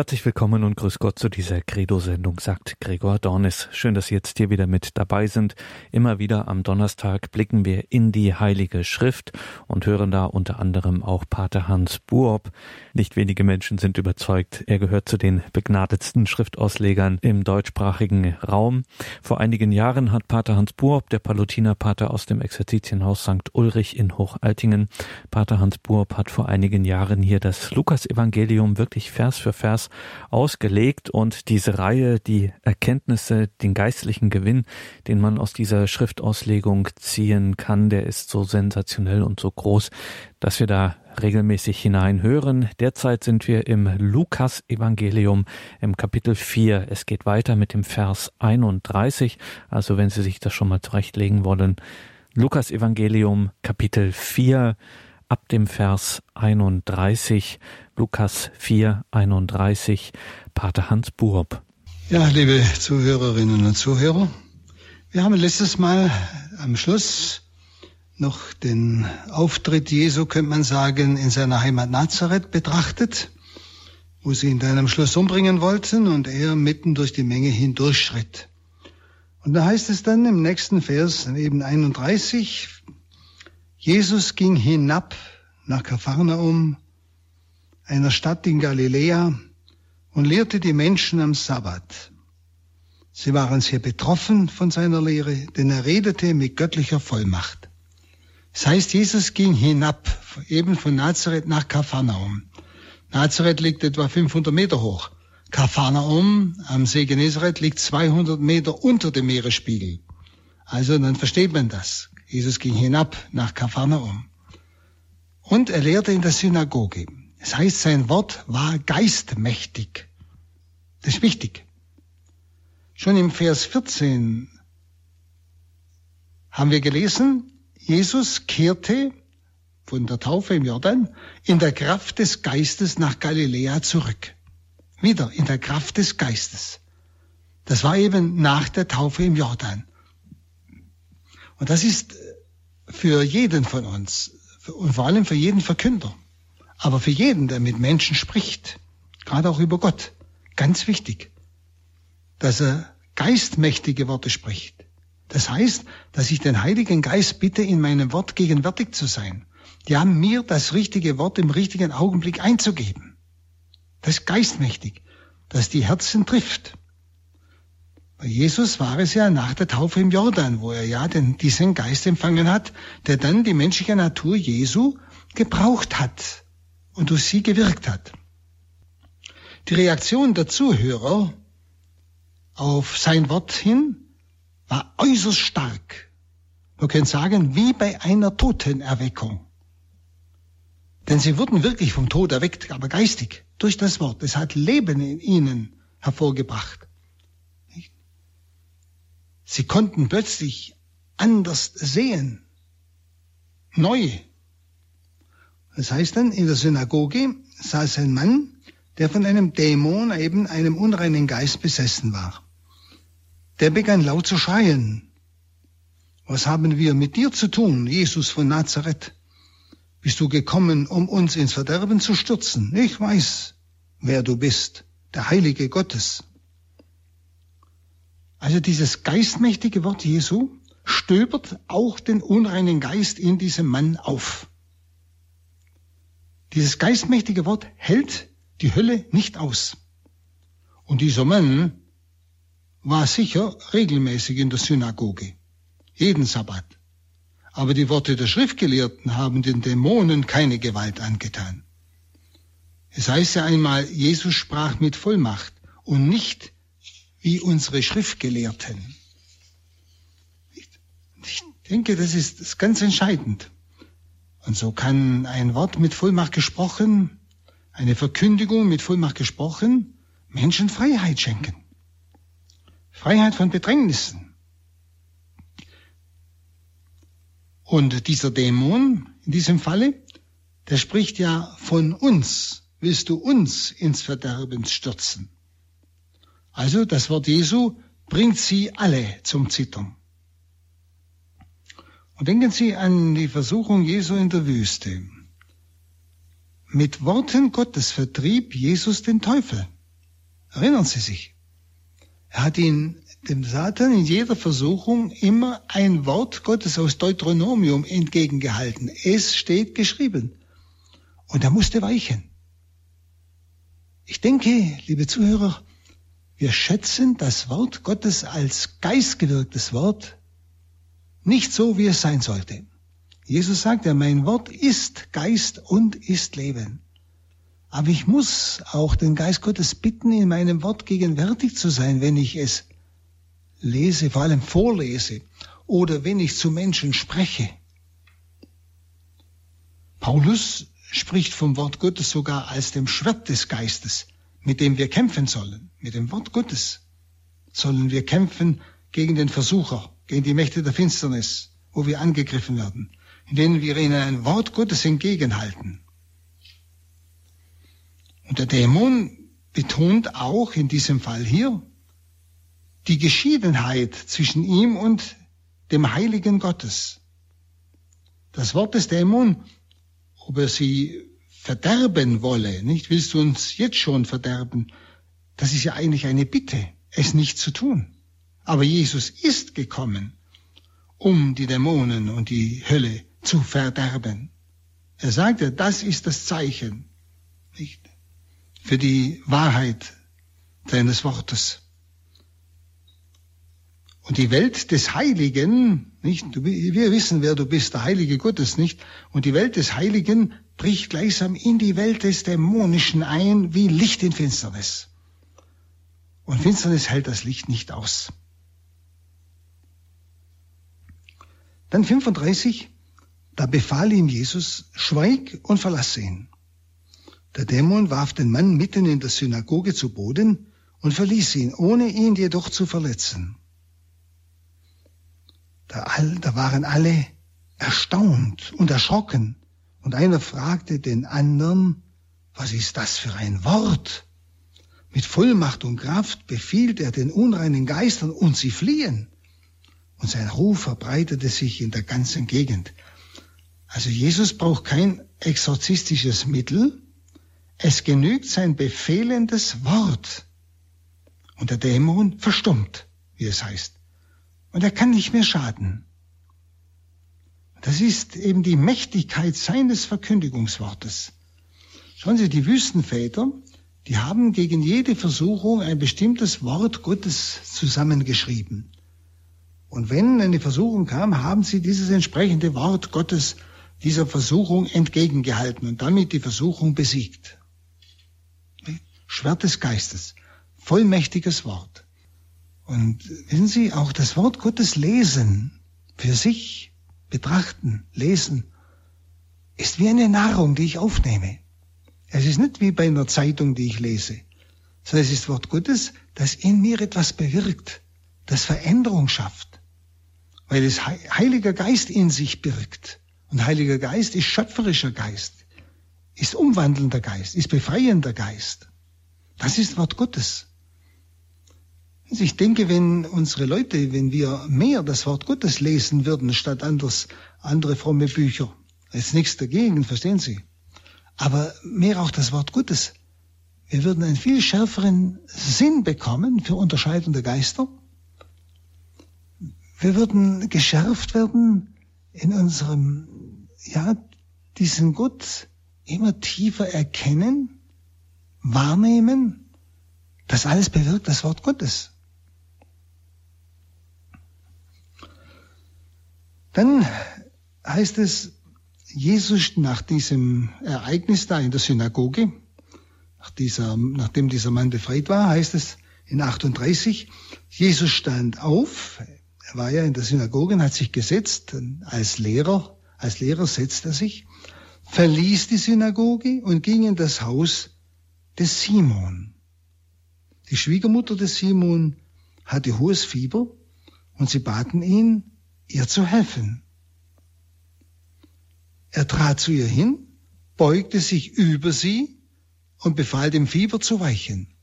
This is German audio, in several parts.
Herzlich willkommen und grüß Gott zu dieser Credo-Sendung, sagt Gregor Dornis. Schön, dass Sie jetzt hier wieder mit dabei sind. Immer wieder am Donnerstag blicken wir in die Heilige Schrift und hören da unter anderem auch Pater Hans Buob. Nicht wenige Menschen sind überzeugt, er gehört zu den begnadetsten Schriftauslegern im deutschsprachigen Raum. Vor einigen Jahren hat Pater Hans Buob, der Palutinerpater aus dem Exerzitienhaus St. Ulrich in Hochaltingen, Pater Hans Buob hat vor einigen Jahren hier das Lukas-Evangelium wirklich Vers für Vers Ausgelegt und diese Reihe, die Erkenntnisse, den geistlichen Gewinn, den man aus dieser Schriftauslegung ziehen kann, der ist so sensationell und so groß, dass wir da regelmäßig hineinhören. Derzeit sind wir im Lukas Evangelium im Kapitel 4. Es geht weiter mit dem Vers 31. Also wenn Sie sich das schon mal zurechtlegen wollen. Lukas Evangelium Kapitel 4 ab dem Vers 31, Lukas 4, 31, Pater Hans Buob. Ja, liebe Zuhörerinnen und Zuhörer, wir haben letztes Mal am Schluss noch den Auftritt Jesu, könnte man sagen, in seiner Heimat Nazareth betrachtet, wo sie ihn dann am Schluss umbringen wollten und er mitten durch die Menge hindurchschritt. Und da heißt es dann im nächsten Vers, eben 31, Jesus ging hinab nach Kapharnaum, einer Stadt in Galiläa, und lehrte die Menschen am Sabbat. Sie waren sehr betroffen von seiner Lehre, denn er redete mit göttlicher Vollmacht. Das heißt, Jesus ging hinab, eben von Nazareth nach Kapharnaum. Nazareth liegt etwa 500 Meter hoch. Kapharnaum am See Genezareth liegt 200 Meter unter dem Meeresspiegel. Also dann versteht man das. Jesus ging hinab nach Kapharnaum. Und er lehrte in der Synagoge. Das heißt, sein Wort war geistmächtig. Das ist wichtig. Schon im Vers 14 haben wir gelesen, Jesus kehrte von der Taufe im Jordan in der Kraft des Geistes nach Galiläa zurück. Wieder in der Kraft des Geistes. Das war eben nach der Taufe im Jordan. Und das ist für jeden von uns und vor allem für jeden Verkünder, aber für jeden, der mit Menschen spricht, gerade auch über Gott, ganz wichtig, dass er geistmächtige Worte spricht. Das heißt, dass ich den Heiligen Geist bitte, in meinem Wort gegenwärtig zu sein. Ja, mir das richtige Wort im richtigen Augenblick einzugeben. Das ist geistmächtig, dass die Herzen trifft. Bei Jesus war es ja nach der Taufe im Jordan, wo er ja den, diesen Geist empfangen hat, der dann die menschliche Natur Jesu gebraucht hat und durch sie gewirkt hat. Die Reaktion der Zuhörer auf sein Wort hin war äußerst stark. Man könnte sagen, wie bei einer Totenerweckung. Denn sie wurden wirklich vom Tod erweckt, aber geistig, durch das Wort. Es hat Leben in ihnen hervorgebracht. Sie konnten plötzlich anders sehen. Neu. Das heißt dann, in der Synagoge saß ein Mann, der von einem Dämon, eben einem unreinen Geist besessen war. Der begann laut zu schreien. Was haben wir mit dir zu tun, Jesus von Nazareth? Bist du gekommen, um uns ins Verderben zu stürzen? Ich weiß, wer du bist, der Heilige Gottes. Also dieses geistmächtige Wort Jesu stöbert auch den unreinen Geist in diesem Mann auf. Dieses geistmächtige Wort hält die Hölle nicht aus. Und dieser Mann war sicher regelmäßig in der Synagoge, jeden Sabbat. Aber die Worte der Schriftgelehrten haben den Dämonen keine Gewalt angetan. Es heißt ja einmal, Jesus sprach mit Vollmacht und nicht wie unsere Schriftgelehrten. Ich denke, das ist, ganz entscheidend. Und so kann ein Wort mit Vollmacht gesprochen, eine Verkündigung mit Vollmacht gesprochen, Menschen Freiheit schenken. Freiheit von Bedrängnissen. Und dieser Dämon, in diesem Falle, der spricht ja von uns. Willst du uns ins Verderben stürzen? Also das Wort Jesu bringt sie alle zum Zittern. Und denken Sie an die Versuchung Jesu in der Wüste. Mit Worten Gottes vertrieb Jesus den Teufel. Erinnern Sie sich? Er hat ihn, dem Satan, in jeder Versuchung immer ein Wort Gottes aus Deuteronomium entgegengehalten. Es steht geschrieben. Und er musste weichen. Ich denke, liebe Zuhörer, wir schätzen das Wort Gottes als geistgewirktes Wort nicht so, wie es sein sollte. Jesus sagt ja, mein Wort ist Geist und ist Leben. Aber ich muss auch den Geist Gottes bitten, in meinem Wort gegenwärtig zu sein, wenn ich es lese, vor allem vorlese oder wenn ich zu Menschen spreche. Paulus spricht vom Wort Gottes sogar als dem Schwert des Geistes, mit dem wir kämpfen sollen. Mit dem Wort Gottes sollen wir kämpfen gegen den Versucher, gegen die Mächte der Finsternis, wo wir angegriffen werden, in denen wir ihnen ein Wort Gottes entgegenhalten. Und der Dämon betont auch in diesem Fall hier die Geschiedenheit zwischen ihm und dem Heiligen Gottes. Das Wort des Dämon, ob er sie verderben wolle, nicht willst du uns jetzt schon verderben, das ist ja eigentlich eine Bitte, es nicht zu tun. Aber Jesus ist gekommen, um die Dämonen und die Hölle zu verderben. Er sagte, das ist das Zeichen. Nicht? für die Wahrheit deines Wortes. Und die Welt des Heiligen, nicht? Wir wissen, wer du bist, der Heilige Gottes, nicht? Und die Welt des Heiligen bricht gleichsam in die Welt des Dämonischen ein, wie Licht in Finsternis. Und Finsternis hält das Licht nicht aus. Dann 35, da befahl ihm Jesus, schweig und verlasse ihn. Der Dämon warf den Mann mitten in der Synagoge zu Boden und verließ ihn, ohne ihn jedoch zu verletzen. Da, all, da waren alle erstaunt und erschrocken, und einer fragte den anderen, was ist das für ein Wort? Mit Vollmacht und Kraft befiehlt er den unreinen Geistern und sie fliehen. Und sein Ruf verbreitete sich in der ganzen Gegend. Also Jesus braucht kein exorzistisches Mittel, es genügt sein befehlendes Wort. Und der Dämon verstummt, wie es heißt. Und er kann nicht mehr schaden. Das ist eben die Mächtigkeit seines Verkündigungswortes. Schauen Sie, die Wüstenväter, die haben gegen jede Versuchung ein bestimmtes Wort Gottes zusammengeschrieben. Und wenn eine Versuchung kam, haben sie dieses entsprechende Wort Gottes dieser Versuchung entgegengehalten und damit die Versuchung besiegt. Schwert des Geistes, vollmächtiges Wort. Und wissen Sie, auch das Wort Gottes lesen, für sich betrachten, lesen, ist wie eine Nahrung, die ich aufnehme. Es ist nicht wie bei einer Zeitung, die ich lese, sondern es ist Wort Gottes, das in mir etwas bewirkt, das Veränderung schafft, weil es Heiliger Geist in sich birgt. Und Heiliger Geist ist schöpferischer Geist, ist umwandelnder Geist, ist befreiender Geist. Das ist Wort Gottes. Ich denke, wenn unsere Leute, wenn wir mehr das Wort Gottes lesen würden, statt anders, andere fromme Bücher, ist nichts dagegen, verstehen Sie. Aber mehr auch das Wort Gottes. Wir würden einen viel schärferen Sinn bekommen für Unterscheidung der Geister. Wir würden geschärft werden in unserem, ja, diesen Gott immer tiefer erkennen wahrnehmen, das alles bewirkt das Wort Gottes. Dann heißt es, Jesus nach diesem Ereignis da in der Synagoge, nach dieser, nachdem dieser Mann befreit war, heißt es in 38, Jesus stand auf, er war ja in der Synagoge und hat sich gesetzt, als Lehrer, als Lehrer setzt er sich, verließ die Synagoge und ging in das Haus des Simon. Die Schwiegermutter des Simon hatte hohes Fieber und sie baten ihn, ihr zu helfen. Er trat zu ihr hin, beugte sich über sie und befahl dem Fieber zu weichen.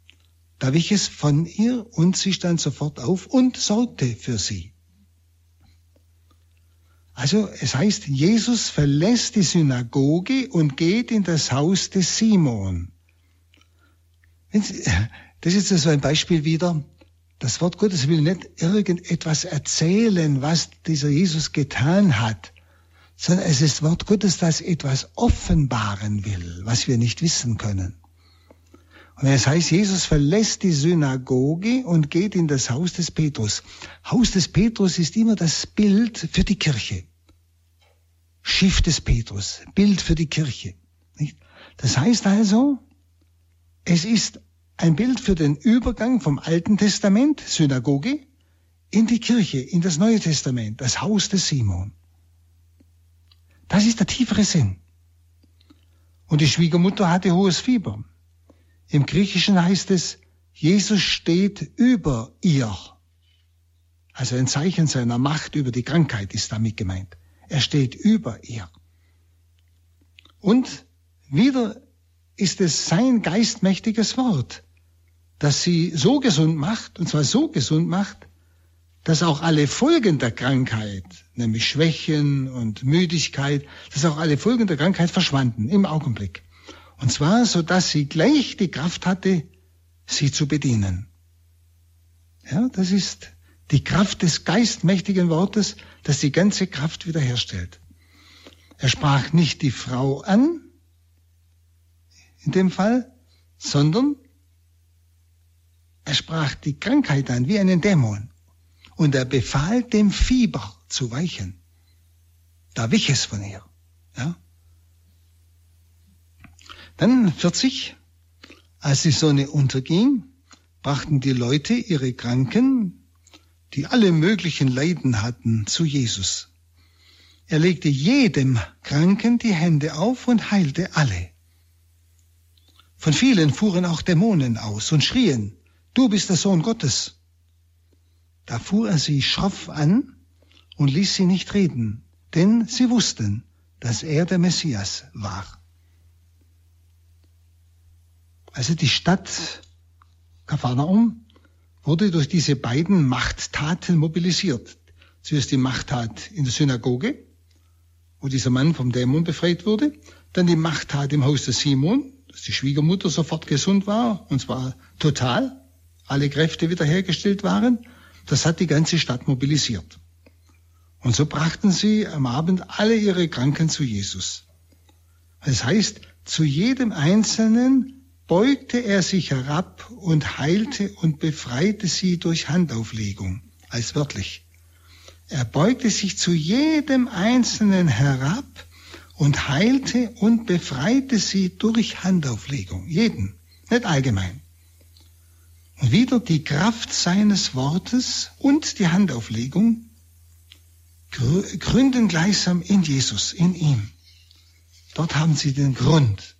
Da wich es von ihr und sie stand sofort auf und sorgte für sie. Also es heißt, Jesus verlässt die Synagoge und geht in das Haus des Simon. Das ist so ein Beispiel wieder. Das Wort Gottes will nicht irgendetwas erzählen, was dieser Jesus getan hat, sondern es ist Wort Gottes, das etwas offenbaren will, was wir nicht wissen können. Und es heißt, Jesus verlässt die Synagoge und geht in das Haus des Petrus. Haus des Petrus ist immer das Bild für die Kirche. Schiff des Petrus, Bild für die Kirche. Das heißt also, es ist ein Bild für den Übergang vom Alten Testament, Synagoge, in die Kirche, in das Neue Testament, das Haus des Simon. Das ist der tiefere Sinn. Und die Schwiegermutter hatte hohes Fieber. Im Griechischen heißt es, Jesus steht über ihr. Also ein Zeichen seiner Macht über die Krankheit ist damit gemeint. Er steht über ihr. Und wieder ist es sein geistmächtiges Wort, das sie so gesund macht, und zwar so gesund macht, dass auch alle Folgen der Krankheit, nämlich Schwächen und Müdigkeit, dass auch alle Folgen der Krankheit verschwanden im Augenblick. Und zwar so, dass sie gleich die Kraft hatte, sie zu bedienen. Ja, das ist die Kraft des geistmächtigen Wortes, das die ganze Kraft wiederherstellt. Er sprach nicht die Frau an, in dem Fall, sondern er sprach die Krankheit an, wie einen Dämon und er befahl dem Fieber zu weichen. Da wich es von ihr. Ja? Dann 40, als die Sonne unterging, brachten die Leute ihre Kranken, die alle möglichen Leiden hatten, zu Jesus. Er legte jedem Kranken die Hände auf und heilte alle. Von vielen fuhren auch Dämonen aus und schrien, du bist der Sohn Gottes. Da fuhr er sie schroff an und ließ sie nicht reden, denn sie wussten, dass er der Messias war. Also die Stadt Kapharnaum wurde durch diese beiden Machttaten mobilisiert. Zuerst die Machttat in der Synagoge, wo dieser Mann vom Dämon befreit wurde, dann die Machttat im Haus des Simon, dass die Schwiegermutter sofort gesund war, und zwar total, alle Kräfte wiederhergestellt waren, das hat die ganze Stadt mobilisiert. Und so brachten sie am Abend alle ihre Kranken zu Jesus. Das heißt, zu jedem Einzelnen beugte er sich herab und heilte und befreite sie durch Handauflegung, als wörtlich. Er beugte sich zu jedem Einzelnen herab und heilte und befreite sie durch Handauflegung. Jeden, nicht allgemein. Wieder die Kraft seines Wortes und die Handauflegung gründen gleichsam in Jesus, in ihm. Dort haben sie den Grund,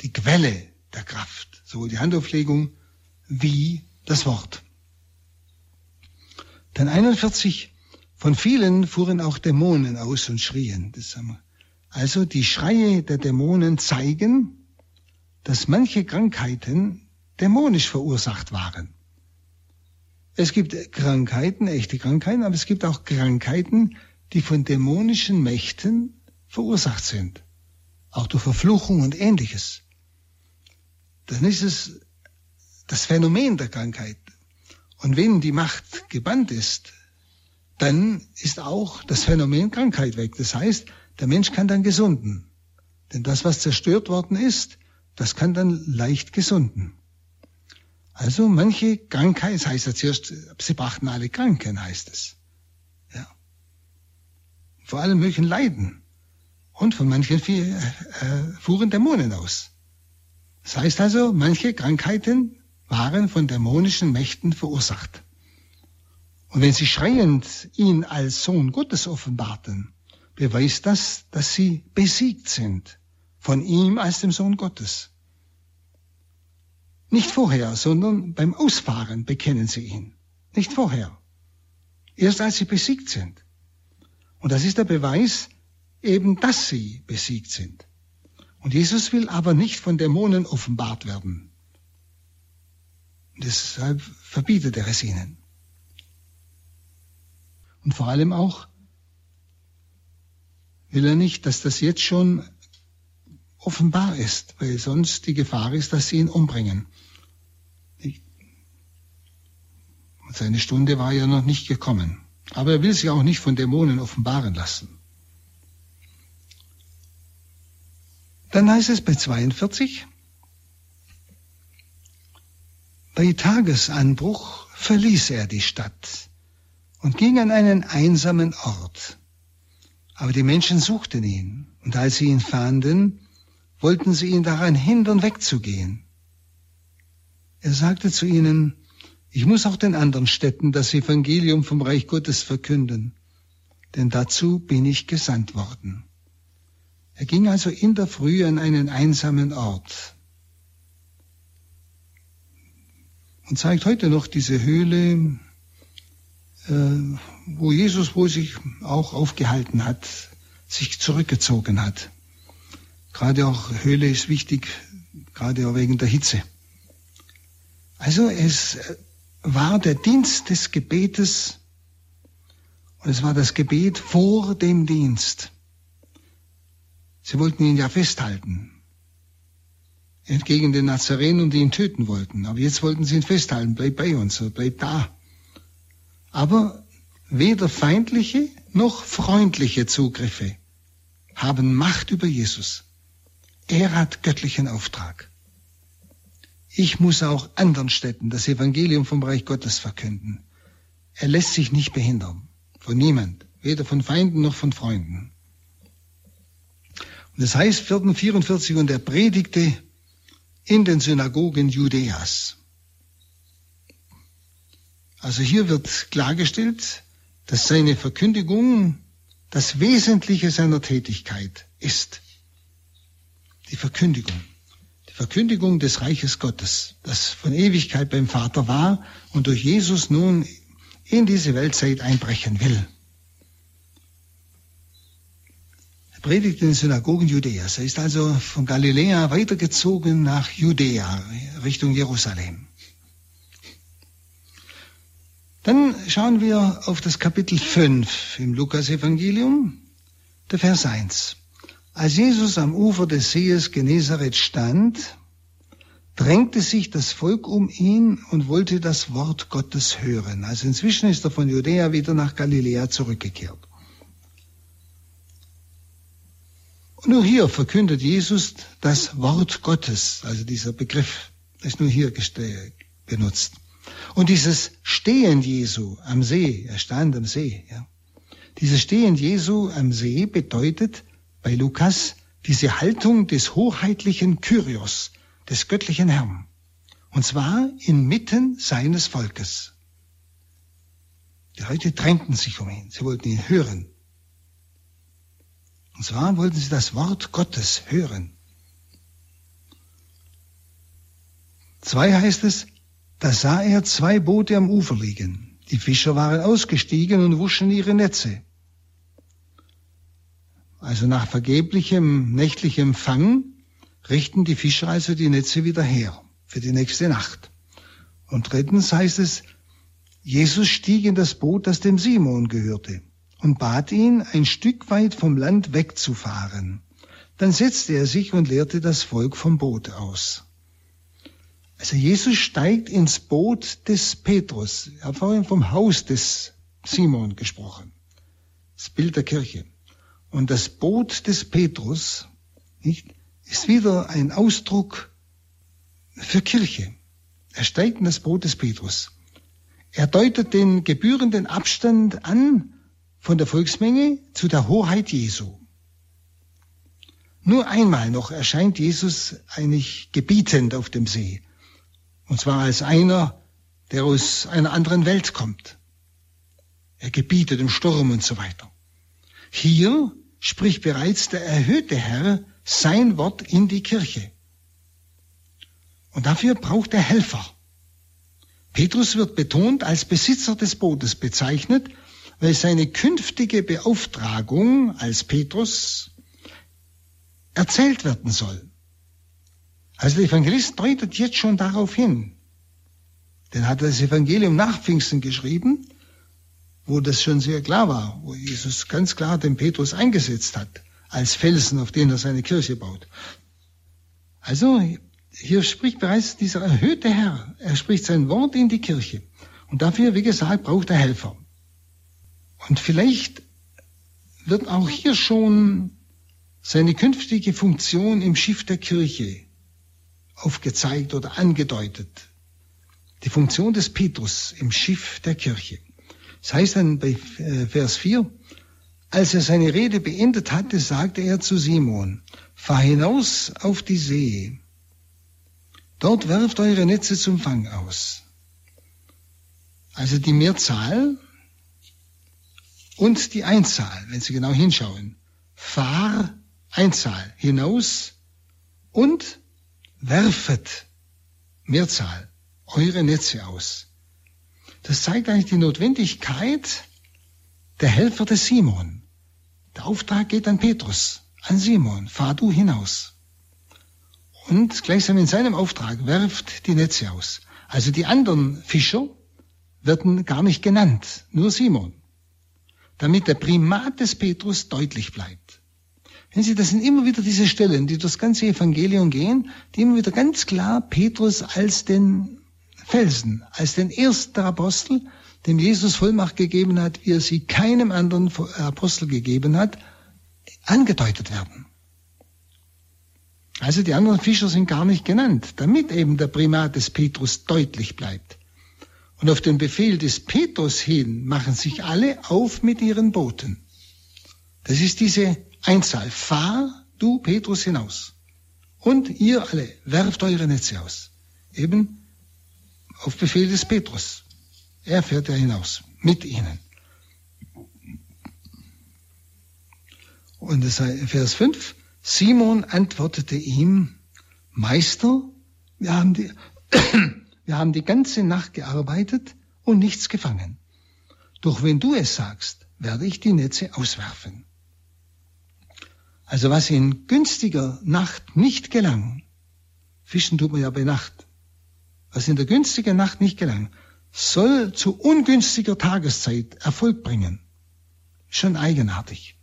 die Quelle der Kraft, sowohl die Handauflegung wie das Wort. Dann 41, von vielen fuhren auch Dämonen aus und schrien. Also die Schreie der Dämonen zeigen, dass manche Krankheiten dämonisch verursacht waren. Es gibt Krankheiten, echte Krankheiten, aber es gibt auch Krankheiten, die von dämonischen Mächten verursacht sind. Auch durch Verfluchung und ähnliches. Dann ist es das Phänomen der Krankheit. Und wenn die Macht gebannt ist, dann ist auch das Phänomen Krankheit weg. Das heißt, der Mensch kann dann gesunden. Denn das, was zerstört worden ist, das kann dann leicht gesunden. Also manche Krankheit, heißt ja zuerst, sie brachten alle Kranken, heißt es. Ja. Vor allem möglichen Leiden. Und von manchen äh, fuhren Dämonen aus. Das heißt also, manche Krankheiten waren von dämonischen Mächten verursacht. Und wenn sie schreiend ihn als Sohn Gottes offenbarten, beweist das, dass sie besiegt sind von ihm als dem Sohn Gottes. Nicht vorher, sondern beim Ausfahren bekennen sie ihn. Nicht vorher. Erst als sie besiegt sind. Und das ist der Beweis eben, dass sie besiegt sind. Und Jesus will aber nicht von Dämonen offenbart werden. Deshalb verbietet er es ihnen. Und vor allem auch will er nicht, dass das jetzt schon offenbar ist, weil sonst die Gefahr ist, dass sie ihn umbringen. Seine Stunde war ja noch nicht gekommen. Aber er will sich auch nicht von Dämonen offenbaren lassen. Dann heißt es bei 42, bei Tagesanbruch verließ er die Stadt und ging an einen einsamen Ort. Aber die Menschen suchten ihn, und als sie ihn fanden, wollten sie ihn daran hindern, wegzugehen. Er sagte zu ihnen, ich muss auch den anderen Städten das Evangelium vom Reich Gottes verkünden, denn dazu bin ich gesandt worden. Er ging also in der Früh an einen einsamen Ort und zeigt heute noch diese Höhle, äh, wo Jesus wohl sich auch aufgehalten hat, sich zurückgezogen hat. Gerade auch Höhle ist wichtig, gerade auch wegen der Hitze. Also es war der Dienst des Gebetes und es war das Gebet vor dem Dienst. Sie wollten ihn ja festhalten. Entgegen den Nazarenen, die ihn töten wollten. Aber jetzt wollten sie ihn festhalten. Bleib bei uns, bleib da. Aber weder feindliche noch freundliche Zugriffe haben Macht über Jesus. Er hat göttlichen Auftrag. Ich muss auch anderen Städten das Evangelium vom Reich Gottes verkünden. Er lässt sich nicht behindern. Von niemand. Weder von Feinden noch von Freunden. Und das heißt 44 und er predigte in den Synagogen Judäas. Also hier wird klargestellt, dass seine Verkündigung das Wesentliche seiner Tätigkeit ist. Die Verkündigung Verkündigung des Reiches Gottes, das von Ewigkeit beim Vater war und durch Jesus nun in diese Weltzeit einbrechen will. Er predigt in den Synagogen Judäas. Er ist also von Galiläa weitergezogen nach Judäa, Richtung Jerusalem. Dann schauen wir auf das Kapitel 5 im Lukas-Evangelium, der Vers 1. Als Jesus am Ufer des Sees Genezareth stand, drängte sich das Volk um ihn und wollte das Wort Gottes hören. Also inzwischen ist er von Judäa wieder nach Galiläa zurückgekehrt. Und nur hier verkündet Jesus das Wort Gottes, also dieser Begriff ist nur hier benutzt. Und dieses Stehen Jesu am See, er stand am See, ja. Dieses Stehen Jesu am See bedeutet, bei Lukas diese Haltung des hoheitlichen Kyrios, des göttlichen Herrn. Und zwar inmitten seines Volkes. Die Leute drängten sich um ihn. Sie wollten ihn hören. Und zwar wollten sie das Wort Gottes hören. Zwei heißt es, da sah er zwei Boote am Ufer liegen. Die Fischer waren ausgestiegen und wuschen ihre Netze. Also nach vergeblichem nächtlichem Fang richten die Fischer also die Netze wieder her für die nächste Nacht. Und drittens heißt es, Jesus stieg in das Boot, das dem Simon gehörte, und bat ihn, ein Stück weit vom Land wegzufahren. Dann setzte er sich und leerte das Volk vom Boot aus. Also Jesus steigt ins Boot des Petrus. Ich habe vorhin vom Haus des Simon gesprochen. Das Bild der Kirche. Und das Boot des Petrus nicht, ist wieder ein Ausdruck für Kirche. Er steigt in das Boot des Petrus. Er deutet den gebührenden Abstand an von der Volksmenge zu der Hoheit Jesu. Nur einmal noch erscheint Jesus eigentlich gebietend auf dem See. Und zwar als einer, der aus einer anderen Welt kommt. Er gebietet im Sturm und so weiter. Hier spricht bereits der erhöhte Herr sein Wort in die Kirche. Und dafür braucht er Helfer. Petrus wird betont als Besitzer des Bootes bezeichnet, weil seine künftige Beauftragung als Petrus erzählt werden soll. Also der Evangelist deutet jetzt schon darauf hin. Denn hat er das Evangelium nach Pfingsten geschrieben wo das schon sehr klar war, wo Jesus ganz klar den Petrus eingesetzt hat, als Felsen, auf den er seine Kirche baut. Also hier spricht bereits dieser erhöhte Herr, er spricht sein Wort in die Kirche. Und dafür, wie gesagt, braucht er Helfer. Und vielleicht wird auch hier schon seine künftige Funktion im Schiff der Kirche aufgezeigt oder angedeutet. Die Funktion des Petrus im Schiff der Kirche. Das heißt dann bei äh, Vers 4, als er seine Rede beendet hatte, sagte er zu Simon, fahr hinaus auf die See. Dort werft eure Netze zum Fang aus. Also die Mehrzahl und die Einzahl, wenn Sie genau hinschauen. Fahr, Einzahl, hinaus und werfet, Mehrzahl, eure Netze aus. Das zeigt eigentlich die Notwendigkeit der Helfer des Simon. Der Auftrag geht an Petrus, an Simon, fahr du hinaus. Und gleichsam in seinem Auftrag werft die Netze aus. Also die anderen Fischer werden gar nicht genannt, nur Simon. Damit der Primat des Petrus deutlich bleibt. Wenn Sie, das sind immer wieder diese Stellen, die durchs ganze Evangelium gehen, die immer wieder ganz klar Petrus als den Felsen, als den ersten Apostel, dem Jesus Vollmacht gegeben hat, wie er sie keinem anderen Apostel gegeben hat, angedeutet werden. Also die anderen Fischer sind gar nicht genannt, damit eben der Primat des Petrus deutlich bleibt. Und auf den Befehl des Petrus hin machen sich alle auf mit ihren Booten. Das ist diese Einzahl. Fahr du, Petrus, hinaus. Und ihr alle, werft eure Netze aus. Eben auf Befehl des Petrus. Er fährt ja hinaus, mit ihnen. Und das Vers 5. Simon antwortete ihm, Meister, wir haben die, wir haben die ganze Nacht gearbeitet und nichts gefangen. Doch wenn du es sagst, werde ich die Netze auswerfen. Also was in günstiger Nacht nicht gelang, Fischen tut man ja bei Nacht, was in der günstigen Nacht nicht gelang, soll zu ungünstiger Tageszeit Erfolg bringen. Schon eigenartig.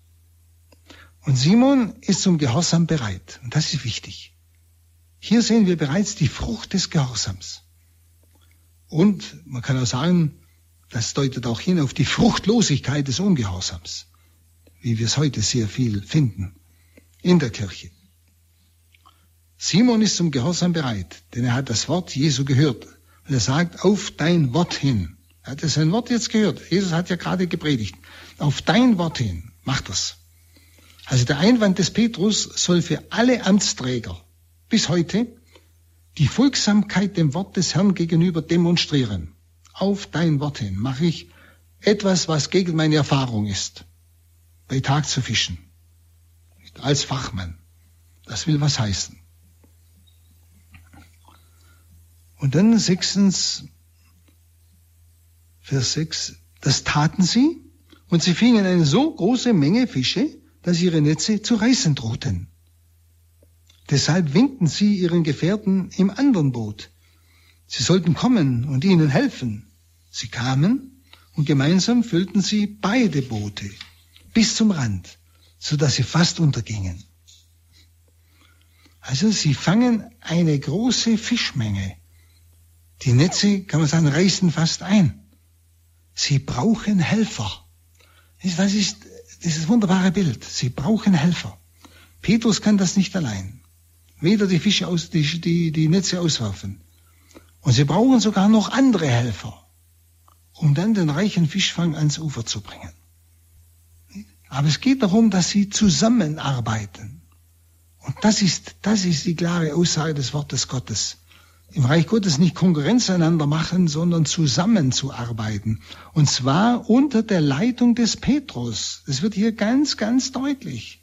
Und Simon ist zum Gehorsam bereit. Und das ist wichtig. Hier sehen wir bereits die Frucht des Gehorsams. Und man kann auch sagen, das deutet auch hin auf die Fruchtlosigkeit des Ungehorsams, wie wir es heute sehr viel finden in der Kirche. Simon ist zum Gehorsam bereit, denn er hat das Wort Jesu gehört. Und er sagt, auf dein Wort hin. Er hat sein Wort jetzt gehört. Jesus hat ja gerade gepredigt. Auf dein Wort hin. Macht das. Also der Einwand des Petrus soll für alle Amtsträger bis heute die Folgsamkeit dem Wort des Herrn gegenüber demonstrieren. Auf dein Wort hin mache ich etwas, was gegen meine Erfahrung ist. Bei Tag zu fischen als Fachmann. Das will was heißen. Und dann sechstens, Vers 6, das taten sie und sie fingen eine so große Menge Fische, dass ihre Netze zu reißen drohten. Deshalb winkten sie ihren Gefährten im anderen Boot. Sie sollten kommen und ihnen helfen. Sie kamen und gemeinsam füllten sie beide Boote bis zum Rand so dass sie fast untergingen. Also sie fangen eine große Fischmenge. Die Netze, kann man sagen, reißen fast ein. Sie brauchen Helfer. Das ist dieses wunderbare Bild. Sie brauchen Helfer. Petrus kann das nicht allein. Weder die Fische aus, die, die, die Netze auswerfen. Und sie brauchen sogar noch andere Helfer, um dann den reichen Fischfang ans Ufer zu bringen. Aber es geht darum, dass sie zusammenarbeiten. Und das ist, das ist die klare Aussage des Wortes Gottes. Im Reich Gottes nicht Konkurrenz einander machen, sondern zusammenzuarbeiten. Und zwar unter der Leitung des Petrus. Das wird hier ganz, ganz deutlich.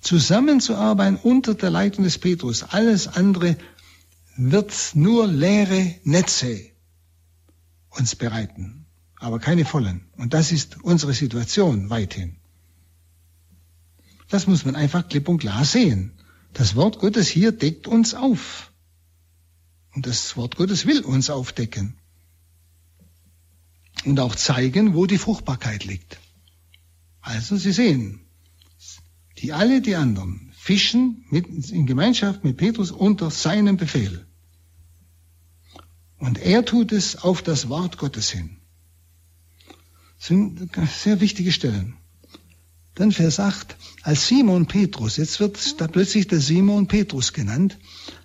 Zusammenzuarbeiten unter der Leitung des Petrus. Alles andere wird nur leere Netze uns bereiten, aber keine vollen. Und das ist unsere Situation weithin. Das muss man einfach klipp und klar sehen. Das Wort Gottes hier deckt uns auf. Und das Wort Gottes will uns aufdecken. Und auch zeigen, wo die Fruchtbarkeit liegt. Also Sie sehen, die alle die anderen fischen mit, in Gemeinschaft mit Petrus unter seinem Befehl. Und er tut es auf das Wort Gottes hin. Das sind sehr wichtige Stellen. Dann Vers 8, als Simon Petrus, jetzt wird da plötzlich der Simon Petrus genannt,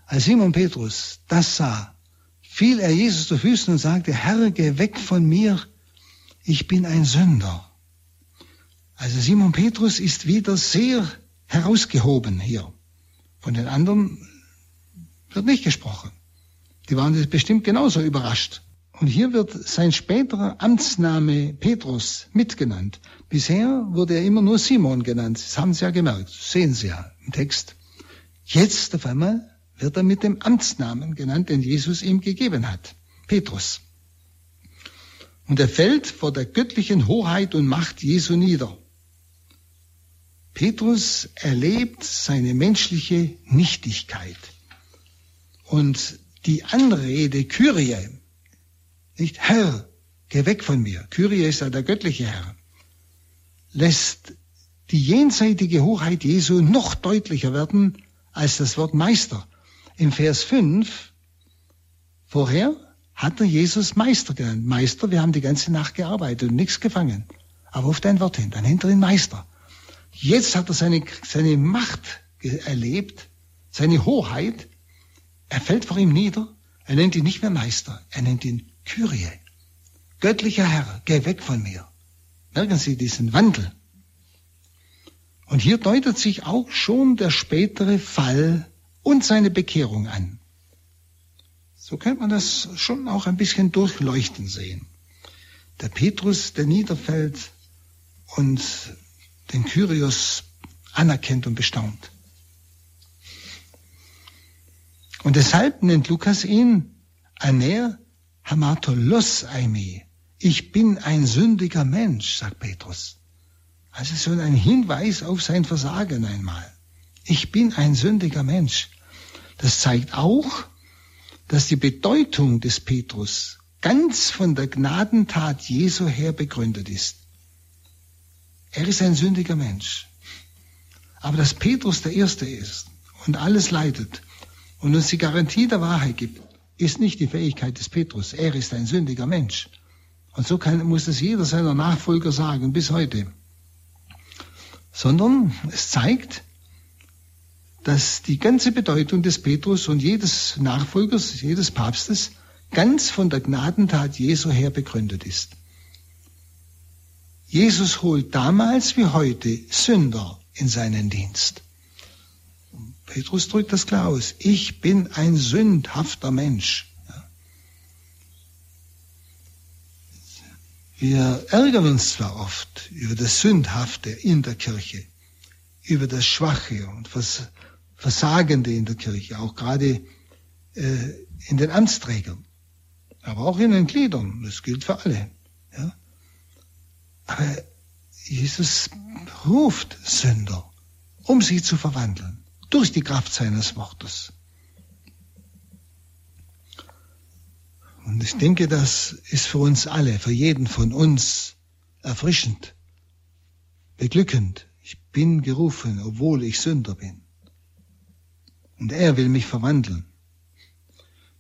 als Simon Petrus das sah, fiel er Jesus zu Füßen und sagte, Herr, geh weg von mir, ich bin ein Sünder. Also Simon Petrus ist wieder sehr herausgehoben hier. Von den anderen wird nicht gesprochen. Die waren bestimmt genauso überrascht. Und hier wird sein späterer Amtsname Petrus mitgenannt. Bisher wurde er immer nur Simon genannt. Das haben Sie ja gemerkt. Das sehen Sie ja im Text. Jetzt auf einmal wird er mit dem Amtsnamen genannt, den Jesus ihm gegeben hat. Petrus. Und er fällt vor der göttlichen Hoheit und Macht Jesu nieder. Petrus erlebt seine menschliche Nichtigkeit. Und die Anrede Kyrie, nicht Herr, geh weg von mir. Kyrie ist ja der göttliche Herr. Lässt die jenseitige Hoheit Jesu noch deutlicher werden als das Wort Meister. Im Vers 5 vorher hat er Jesus Meister genannt. Meister, wir haben die ganze Nacht gearbeitet und nichts gefangen. Aber auf dein Wort hin, dann hinter ihn Meister. Jetzt hat er seine, seine Macht erlebt, seine Hoheit. Er fällt vor ihm nieder. Er nennt ihn nicht mehr Meister, er nennt ihn Kyrie. Göttlicher Herr, geh weg von mir. Merken Sie diesen Wandel. Und hier deutet sich auch schon der spätere Fall und seine Bekehrung an. So könnte man das schon auch ein bisschen durchleuchten sehen. Der Petrus, der niederfällt und den Kyrios anerkennt und bestaunt. Und deshalb nennt Lukas ihn Aner Hamatolos Aimi. Ich bin ein sündiger Mensch, sagt Petrus. Also so ein Hinweis auf sein Versagen einmal. Ich bin ein sündiger Mensch. Das zeigt auch, dass die Bedeutung des Petrus ganz von der Gnadentat Jesu her begründet ist. Er ist ein sündiger Mensch. Aber dass Petrus der Erste ist und alles leidet und uns die Garantie der Wahrheit gibt, ist nicht die Fähigkeit des Petrus. Er ist ein sündiger Mensch. Und so kann, muss es jeder seiner Nachfolger sagen, bis heute. Sondern es zeigt, dass die ganze Bedeutung des Petrus und jedes Nachfolgers, jedes Papstes ganz von der Gnadentat Jesu her begründet ist. Jesus holt damals wie heute Sünder in seinen Dienst. Petrus drückt das klar aus. Ich bin ein sündhafter Mensch. Wir ärgern uns zwar oft über das Sündhafte in der Kirche, über das Schwache und Versagende in der Kirche, auch gerade äh, in den Amtsträgern, aber auch in den Gliedern. Das gilt für alle. Ja? Aber Jesus ruft Sünder, um sie zu verwandeln durch die Kraft seines Wortes. Und ich denke, das ist für uns alle, für jeden von uns erfrischend, beglückend. Ich bin gerufen, obwohl ich Sünder bin. Und er will mich verwandeln.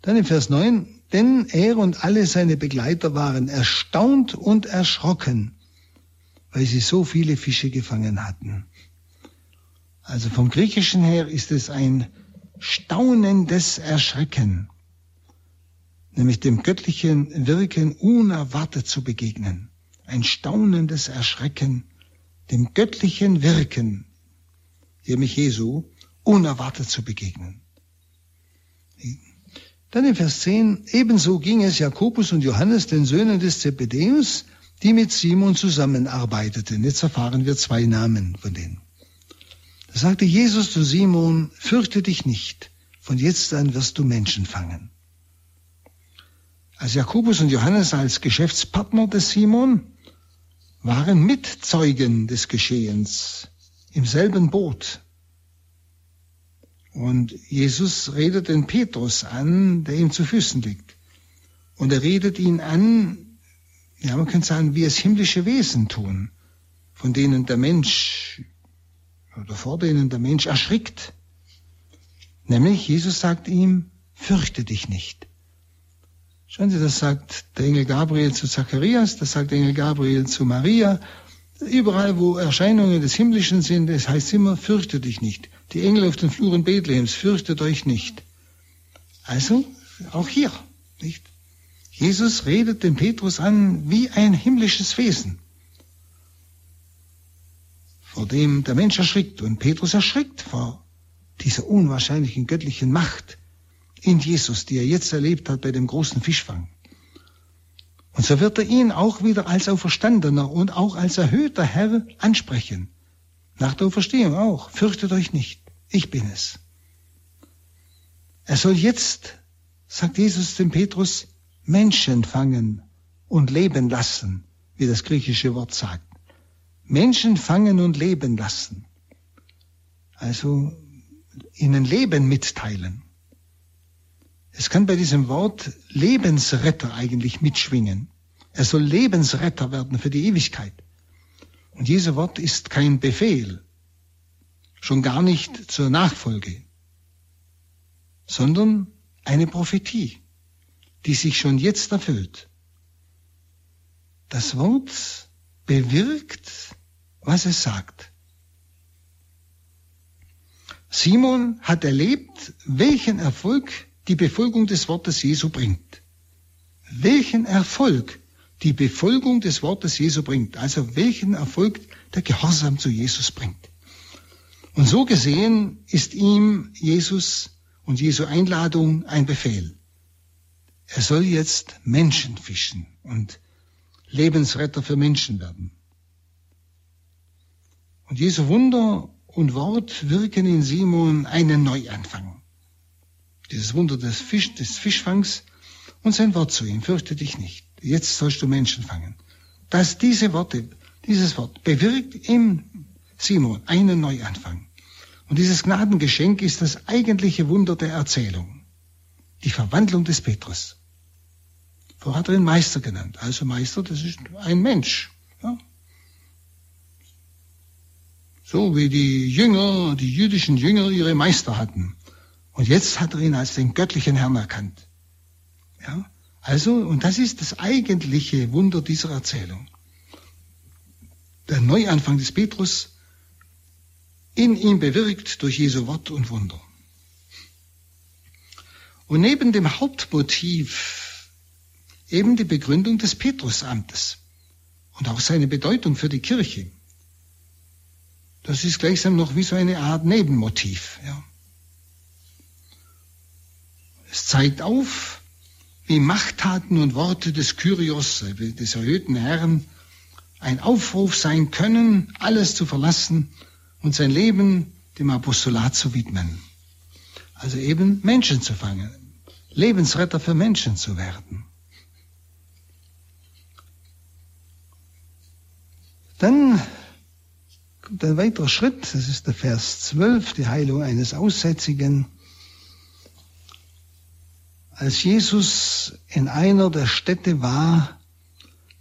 Dann im Vers 9, denn er und alle seine Begleiter waren erstaunt und erschrocken, weil sie so viele Fische gefangen hatten. Also vom Griechischen her ist es ein staunendes Erschrecken, nämlich dem göttlichen Wirken unerwartet zu begegnen. Ein staunendes Erschrecken, dem göttlichen Wirken, nämlich Jesu, unerwartet zu begegnen. Dann in Vers 10, ebenso ging es Jakobus und Johannes, den Söhnen des Zebedeus, die mit Simon zusammenarbeiteten. Jetzt erfahren wir zwei Namen von denen. Da sagte Jesus zu Simon, fürchte dich nicht, von jetzt an wirst du Menschen fangen. Als Jakobus und Johannes als Geschäftspartner des Simon waren Mitzeugen des Geschehens im selben Boot. Und Jesus redet den Petrus an, der ihm zu Füßen liegt. Und er redet ihn an, ja, man könnte sagen, wie es himmlische Wesen tun, von denen der Mensch oder vor denen der Mensch erschrickt. Nämlich, Jesus sagt ihm, fürchte dich nicht. Schauen Sie, das sagt der Engel Gabriel zu Zacharias, das sagt der Engel Gabriel zu Maria. Überall, wo Erscheinungen des Himmlischen sind, es heißt immer, fürchte dich nicht. Die Engel auf den Fluren Bethlehems, fürchtet euch nicht. Also, auch hier, nicht? Jesus redet den Petrus an wie ein himmlisches Wesen, vor dem der Mensch erschrickt. Und Petrus erschrickt vor dieser unwahrscheinlichen göttlichen Macht in Jesus, die er jetzt erlebt hat bei dem großen Fischfang. Und so wird er ihn auch wieder als Auferstandener und auch als erhöhter Herr ansprechen. Nach der Auferstehung auch. Fürchtet euch nicht. Ich bin es. Er soll jetzt, sagt Jesus dem Petrus, Menschen fangen und leben lassen, wie das griechische Wort sagt. Menschen fangen und leben lassen. Also ihnen Leben mitteilen. Es kann bei diesem Wort Lebensretter eigentlich mitschwingen. Er soll Lebensretter werden für die Ewigkeit. Und dieses Wort ist kein Befehl, schon gar nicht zur Nachfolge, sondern eine Prophetie die sich schon jetzt erfüllt. Das Wort bewirkt, was es sagt. Simon hat erlebt, welchen Erfolg die Befolgung des Wortes Jesu bringt. Welchen Erfolg die Befolgung des Wortes Jesu bringt. Also welchen Erfolg der Gehorsam zu Jesus bringt. Und so gesehen ist ihm Jesus und Jesu Einladung ein Befehl. Er soll jetzt Menschen fischen und Lebensretter für Menschen werden. Und Jesu Wunder und Wort wirken in Simon einen Neuanfang. Dieses Wunder des, Fisch, des Fischfangs und sein Wort zu ihm, fürchte dich nicht. Jetzt sollst du Menschen fangen. Dass diese Worte, dieses Wort bewirkt im Simon einen Neuanfang. Und dieses Gnadengeschenk ist das eigentliche Wunder der Erzählung. Die Verwandlung des Petrus. Vorher hat er ihn Meister genannt. Also Meister, das ist ein Mensch. Ja? So wie die Jünger, die jüdischen Jünger ihre Meister hatten. Und jetzt hat er ihn als den göttlichen Herrn erkannt. Ja? Also, und das ist das eigentliche Wunder dieser Erzählung. Der Neuanfang des Petrus in ihm bewirkt durch Jesu Wort und Wunder. Und neben dem Hauptmotiv eben die Begründung des Petrusamtes und auch seine Bedeutung für die Kirche. Das ist gleichsam noch wie so eine Art Nebenmotiv. Ja. Es zeigt auf, wie Machttaten und Worte des Kyrios, des erhöhten Herrn, ein Aufruf sein können, alles zu verlassen und sein Leben dem Apostolat zu widmen. Also eben Menschen zu fangen, Lebensretter für Menschen zu werden. Dann kommt ein weiterer Schritt, das ist der Vers 12, die Heilung eines Aussätzigen. Als Jesus in einer der Städte war,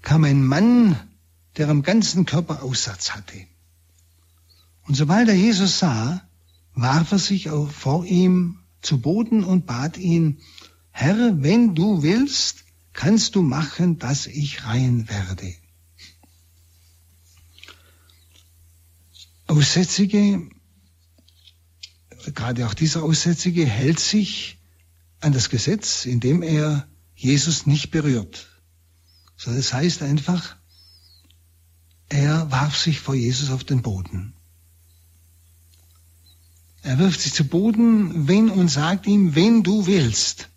kam ein Mann, der am ganzen Körper Aussatz hatte. Und sobald er Jesus sah, warf er sich vor ihm zu Boden und bat ihn, Herr, wenn du willst, kannst du machen, dass ich rein werde. Aussätzige, gerade auch dieser Aussätzige, hält sich an das Gesetz, indem er Jesus nicht berührt. So, das heißt einfach, er warf sich vor Jesus auf den Boden. Er wirft sich zu Boden, wenn und sagt ihm, wenn du willst.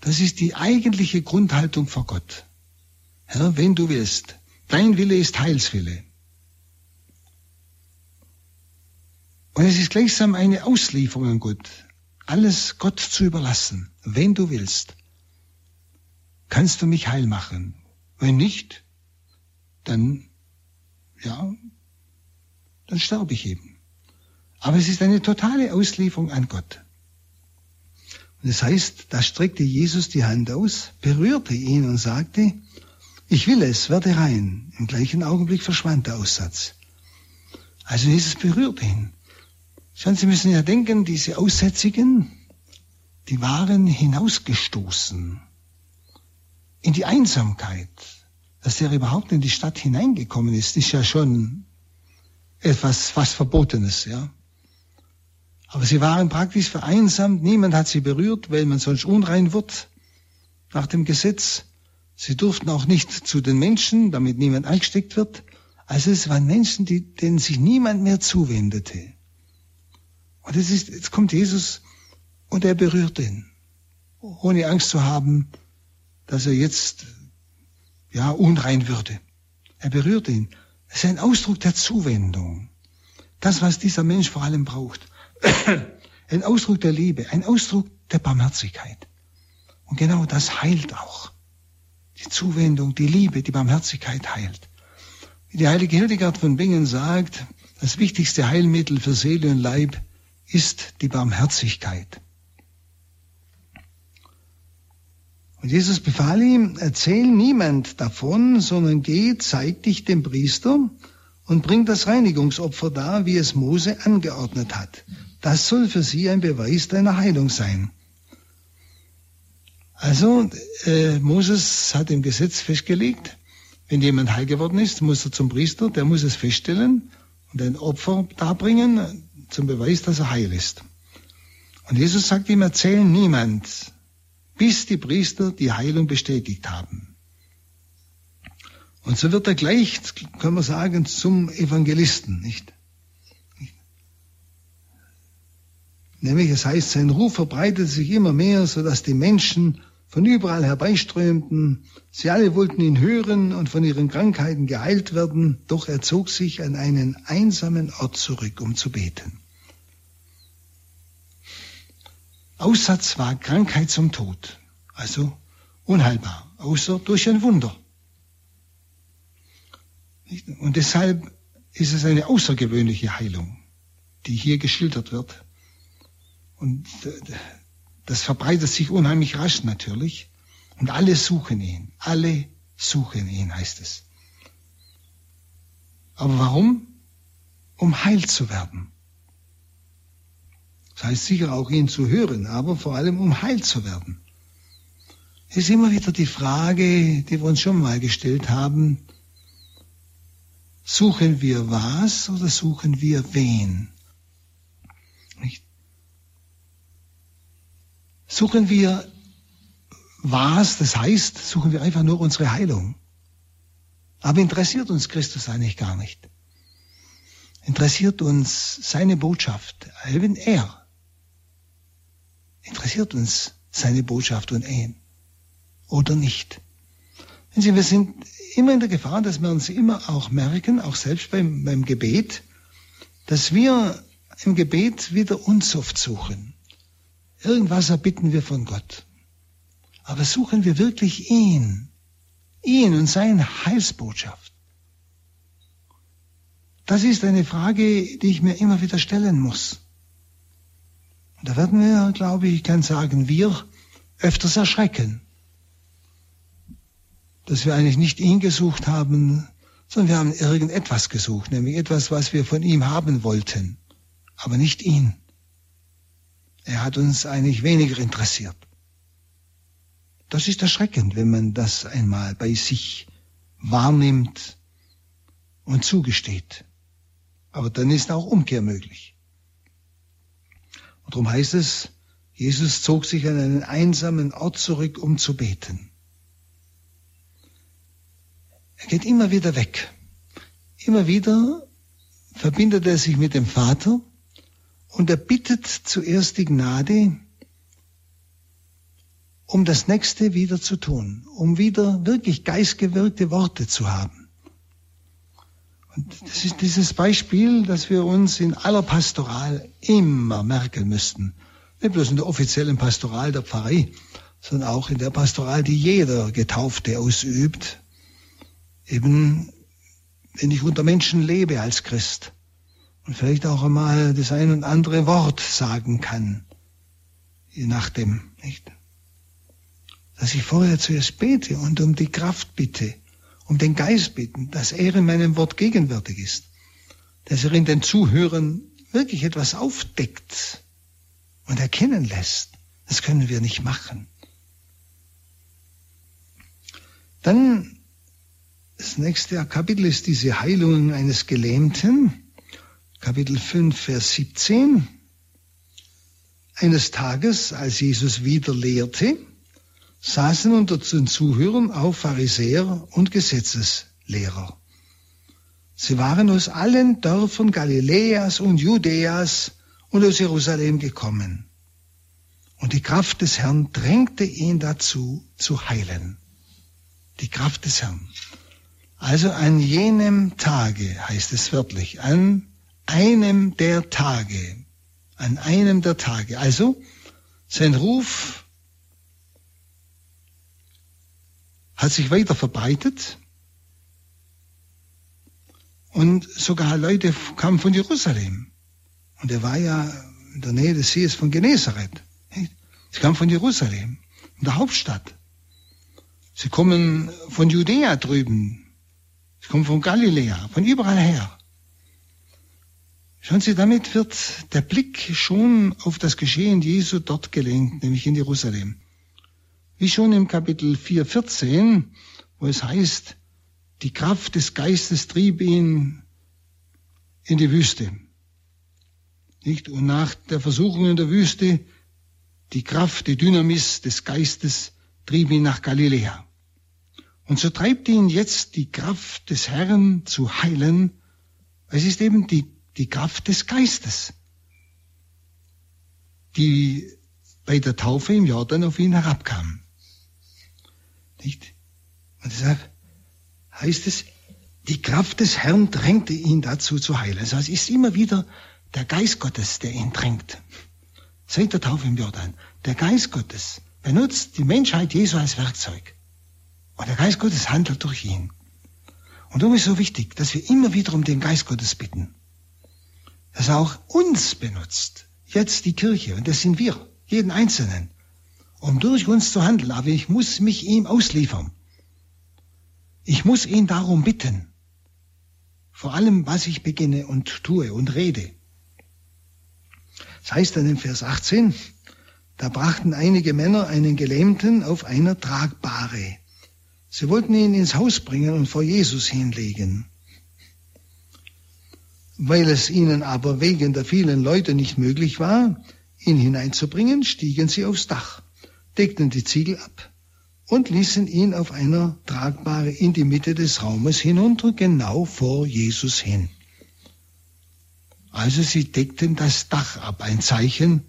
Das ist die eigentliche Grundhaltung vor Gott. Herr, wenn du willst. Dein Wille ist Heilswille. Und es ist gleichsam eine Auslieferung an Gott. Alles Gott zu überlassen, wenn du willst. Kannst du mich heil machen? Wenn nicht, dann, ja, dann sterbe ich eben. Aber es ist eine totale Auslieferung an Gott. Und das heißt, da streckte Jesus die Hand aus, berührte ihn und sagte, ich will es, werde rein. Im gleichen Augenblick verschwand der Aussatz. Also Jesus berührt ihn. Schauen Sie müssen ja denken, diese Aussätzigen, die waren hinausgestoßen in die Einsamkeit. Dass er überhaupt in die Stadt hineingekommen ist, ist ja schon etwas fast Verbotenes, ja. Aber sie waren praktisch vereinsamt, niemand hat sie berührt, weil man sonst unrein wird nach dem Gesetz. Sie durften auch nicht zu den Menschen, damit niemand eingesteckt wird. Also es waren Menschen, die, denen sich niemand mehr zuwendete. Und jetzt, ist, jetzt kommt Jesus und er berührt ihn, ohne Angst zu haben, dass er jetzt ja unrein würde. Er berührt ihn. Das ist ein Ausdruck der Zuwendung. Das, was dieser Mensch vor allem braucht. ein Ausdruck der Liebe, ein Ausdruck der Barmherzigkeit. Und genau das heilt auch. Die Zuwendung, die Liebe, die Barmherzigkeit heilt. Wie die heilige Hildegard von Bingen sagt, das wichtigste Heilmittel für Seele und Leib ist die Barmherzigkeit. Und Jesus befahl ihm, erzähl niemand davon, sondern geh, zeig dich dem Priester und bring das Reinigungsopfer dar, wie es Mose angeordnet hat. Das soll für sie ein Beweis deiner Heilung sein. Also, äh, Moses hat im Gesetz festgelegt, wenn jemand heil geworden ist, muss er zum Priester, der muss es feststellen und ein Opfer darbringen zum Beweis, dass er heil ist. Und Jesus sagt ihm, erzähl niemand, bis die Priester die Heilung bestätigt haben. Und so wird er gleich, können wir sagen, zum Evangelisten, nicht? Nämlich, es heißt, sein Ruf verbreitete sich immer mehr, so dass die Menschen von überall herbeiströmten. Sie alle wollten ihn hören und von ihren Krankheiten geheilt werden, doch er zog sich an einen einsamen Ort zurück, um zu beten. Aussatz war Krankheit zum Tod, also unheilbar, außer durch ein Wunder. Und deshalb ist es eine außergewöhnliche Heilung, die hier geschildert wird. Und das verbreitet sich unheimlich rasch natürlich. Und alle suchen ihn. Alle suchen ihn, heißt es. Aber warum? Um heil zu werden. Das heißt sicher auch ihn zu hören, aber vor allem um heil zu werden. Es ist immer wieder die Frage, die wir uns schon mal gestellt haben. Suchen wir was oder suchen wir wen? Nicht? Suchen wir was, das heißt, suchen wir einfach nur unsere Heilung. Aber interessiert uns Christus eigentlich gar nicht. Interessiert uns seine Botschaft, eben er Interessiert uns seine Botschaft und ihn oder nicht? Wenn Sie, wir sind immer in der Gefahr, dass wir uns immer auch merken, auch selbst beim, beim Gebet, dass wir im Gebet wieder uns oft suchen. Irgendwas erbitten wir von Gott. Aber suchen wir wirklich ihn, ihn und seine Heilsbotschaft? Das ist eine Frage, die ich mir immer wieder stellen muss. Und da werden wir, glaube ich, ich kann sagen, wir öfters erschrecken. Dass wir eigentlich nicht ihn gesucht haben, sondern wir haben irgendetwas gesucht, nämlich etwas, was wir von ihm haben wollten, aber nicht ihn. Er hat uns eigentlich weniger interessiert. Das ist erschreckend, wenn man das einmal bei sich wahrnimmt und zugesteht. Aber dann ist auch Umkehr möglich. Und darum heißt es, Jesus zog sich an einen einsamen Ort zurück, um zu beten. Er geht immer wieder weg. Immer wieder verbindet er sich mit dem Vater und er bittet zuerst die Gnade, um das Nächste wieder zu tun, um wieder wirklich geistgewirkte Worte zu haben. Das ist dieses Beispiel, das wir uns in aller Pastoral immer merken müssten. Nicht bloß in der offiziellen Pastoral der Pfarrei, sondern auch in der Pastoral, die jeder Getaufte ausübt. Eben, wenn ich unter Menschen lebe als Christ und vielleicht auch einmal das ein und andere Wort sagen kann, je nachdem, nicht? Dass ich vorher zuerst bete und um die Kraft bitte, um den Geist bitten, dass er in meinem Wort gegenwärtig ist. dass er in den Zuhörern wirklich etwas aufdeckt und erkennen lässt. Das können wir nicht machen. Dann das nächste Kapitel ist diese Heilung eines Gelähmten. Kapitel 5, Vers 17. Eines Tages, als Jesus wieder lehrte, saßen unter den Zuhörern auch Pharisäer und Gesetzeslehrer. Sie waren aus allen Dörfern Galiläas und Judäas und aus Jerusalem gekommen. Und die Kraft des Herrn drängte ihn dazu, zu heilen. Die Kraft des Herrn. Also an jenem Tage, heißt es wörtlich, an einem der Tage, an einem der Tage. Also sein Ruf hat sich weiter verbreitet und sogar Leute kamen von Jerusalem. Und er war ja in der Nähe des Sees von Genezareth. Sie kamen von Jerusalem, in der Hauptstadt. Sie kommen von Judäa drüben. Sie kommen von Galiläa, von überall her. Schauen Sie, damit wird der Blick schon auf das Geschehen Jesu dort gelenkt, nämlich in Jerusalem. Wie schon im Kapitel 4, 14, wo es heißt, die Kraft des Geistes trieb ihn in die Wüste. Nicht? Und nach der Versuchung in der Wüste, die Kraft, die Dynamis des Geistes trieb ihn nach Galiläa. Und so treibt ihn jetzt die Kraft des Herrn zu heilen. Es ist eben die, die Kraft des Geistes, die bei der Taufe im Jordan auf ihn herabkam. Nicht? Und deshalb heißt es, die Kraft des Herrn drängte ihn dazu zu heilen. Also es ist immer wieder der Geist Gottes, der ihn drängt. Seit der Taufe im Jordan. Der Geist Gottes benutzt die Menschheit Jesu als Werkzeug. Und der Geist Gottes handelt durch ihn. Und darum ist es so wichtig, dass wir immer wieder um den Geist Gottes bitten. Dass er auch uns benutzt. Jetzt die Kirche. Und das sind wir. Jeden Einzelnen. Um durch uns zu handeln. Aber ich muss mich ihm ausliefern. Ich muss ihn darum bitten. Vor allem, was ich beginne und tue und rede. Das heißt dann in Vers 18, da brachten einige Männer einen Gelähmten auf einer Tragbare. Sie wollten ihn ins Haus bringen und vor Jesus hinlegen. Weil es ihnen aber wegen der vielen Leute nicht möglich war, ihn hineinzubringen, stiegen sie aufs Dach, deckten die Ziegel ab und ließen ihn auf einer Tragbare in die Mitte des Raumes hinunter, genau vor Jesus hin. Also sie deckten das Dach ab, ein Zeichen,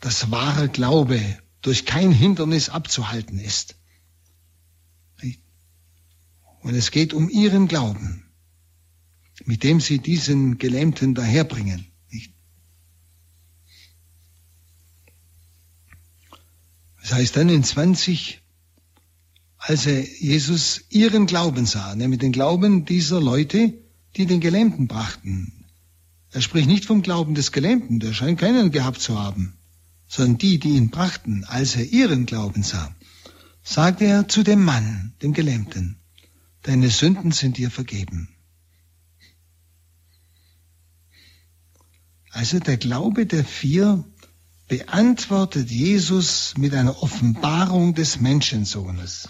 dass wahre Glaube durch kein Hindernis abzuhalten ist. Und es geht um ihren Glauben, mit dem sie diesen Gelähmten daherbringen. Nicht? Das heißt dann in 20, als er Jesus ihren Glauben sah, nämlich den Glauben dieser Leute, die den Gelähmten brachten. Er spricht nicht vom Glauben des Gelähmten, der scheint keinen gehabt zu haben, sondern die, die ihn brachten, als er ihren Glauben sah, sagte er zu dem Mann, dem Gelähmten, deine Sünden sind dir vergeben. Also der Glaube der vier beantwortet Jesus mit einer Offenbarung des Menschensohnes.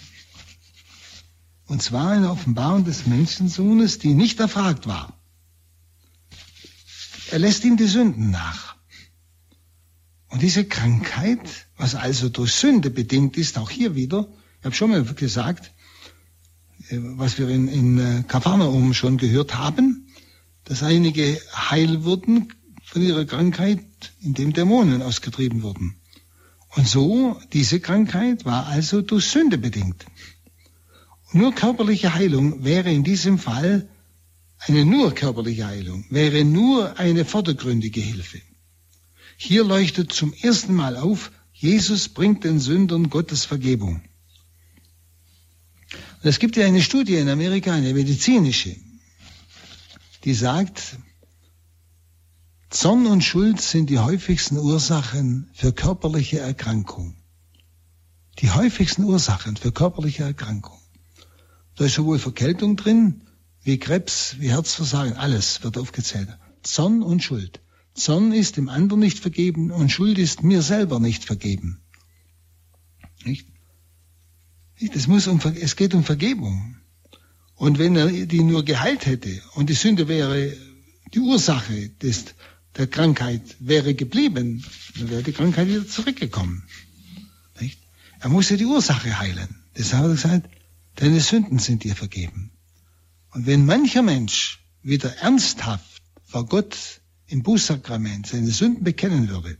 Und zwar eine Offenbarung des Menschensohnes, die nicht erfragt war. Er lässt ihm die Sünden nach. Und diese Krankheit, was also durch Sünde bedingt ist, auch hier wieder, ich habe schon mal gesagt, äh, was wir in, in äh, Kapharnaum schon gehört haben, dass einige heil wurden von ihrer Krankheit, indem Dämonen ausgetrieben wurden. Und so, diese Krankheit war also durch Sünde bedingt. Nur körperliche Heilung wäre in diesem Fall eine nur körperliche Heilung, wäre nur eine vordergründige Hilfe. Hier leuchtet zum ersten Mal auf, Jesus bringt den Sündern Gottes Vergebung. Und es gibt ja eine Studie in Amerika, eine medizinische, die sagt, Zorn und Schuld sind die häufigsten Ursachen für körperliche Erkrankung. Die häufigsten Ursachen für körperliche Erkrankung. Da ist sowohl Verkältung drin, wie Krebs, wie Herzversagen, alles wird aufgezählt. Zorn und Schuld. Zorn ist dem anderen nicht vergeben und Schuld ist mir selber nicht vergeben. Nicht? Es, muss um, es geht um Vergebung. Und wenn er die nur geheilt hätte und die Sünde wäre die Ursache des, der Krankheit wäre geblieben, dann wäre die Krankheit wieder zurückgekommen. Nicht? Er musste die Ursache heilen. Deshalb hat er gesagt, deine Sünden sind dir vergeben. Und wenn mancher Mensch wieder ernsthaft vor Gott im Bußsakrament seine Sünden bekennen würde,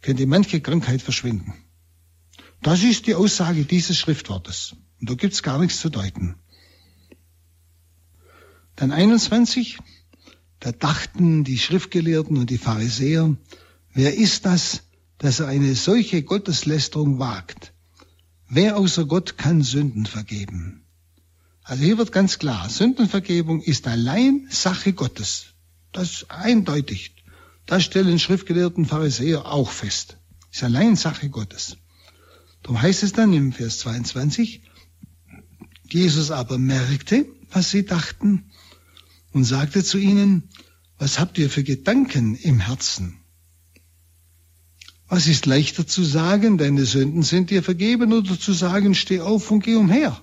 könnte manche Krankheit verschwinden. Das ist die Aussage dieses Schriftwortes. Und da gibt's gar nichts zu deuten. Dann 21, da dachten die Schriftgelehrten und die Pharisäer, wer ist das, dass er eine solche Gotteslästerung wagt? Wer außer Gott kann Sünden vergeben? Also hier wird ganz klar, Sündenvergebung ist allein Sache Gottes. Das ist eindeutig. Das stellen Schriftgelehrten Pharisäer auch fest. Ist allein Sache Gottes. Darum heißt es dann im Vers 22, Jesus aber merkte, was sie dachten und sagte zu ihnen, was habt ihr für Gedanken im Herzen? Was ist leichter zu sagen, deine Sünden sind dir vergeben, oder zu sagen, steh auf und geh umher?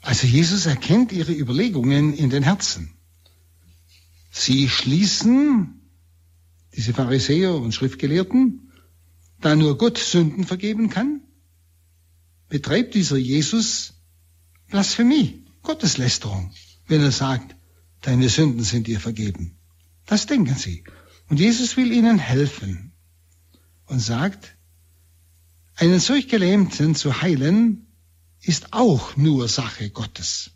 Also Jesus erkennt ihre Überlegungen in den Herzen. Sie schließen, diese Pharisäer und Schriftgelehrten, da nur Gott Sünden vergeben kann, betreibt dieser Jesus Blasphemie, Gotteslästerung, wenn er sagt, deine Sünden sind dir vergeben. Das denken sie. Und Jesus will ihnen helfen und sagt, einen solch Gelähmten zu heilen, ist auch nur Sache Gottes.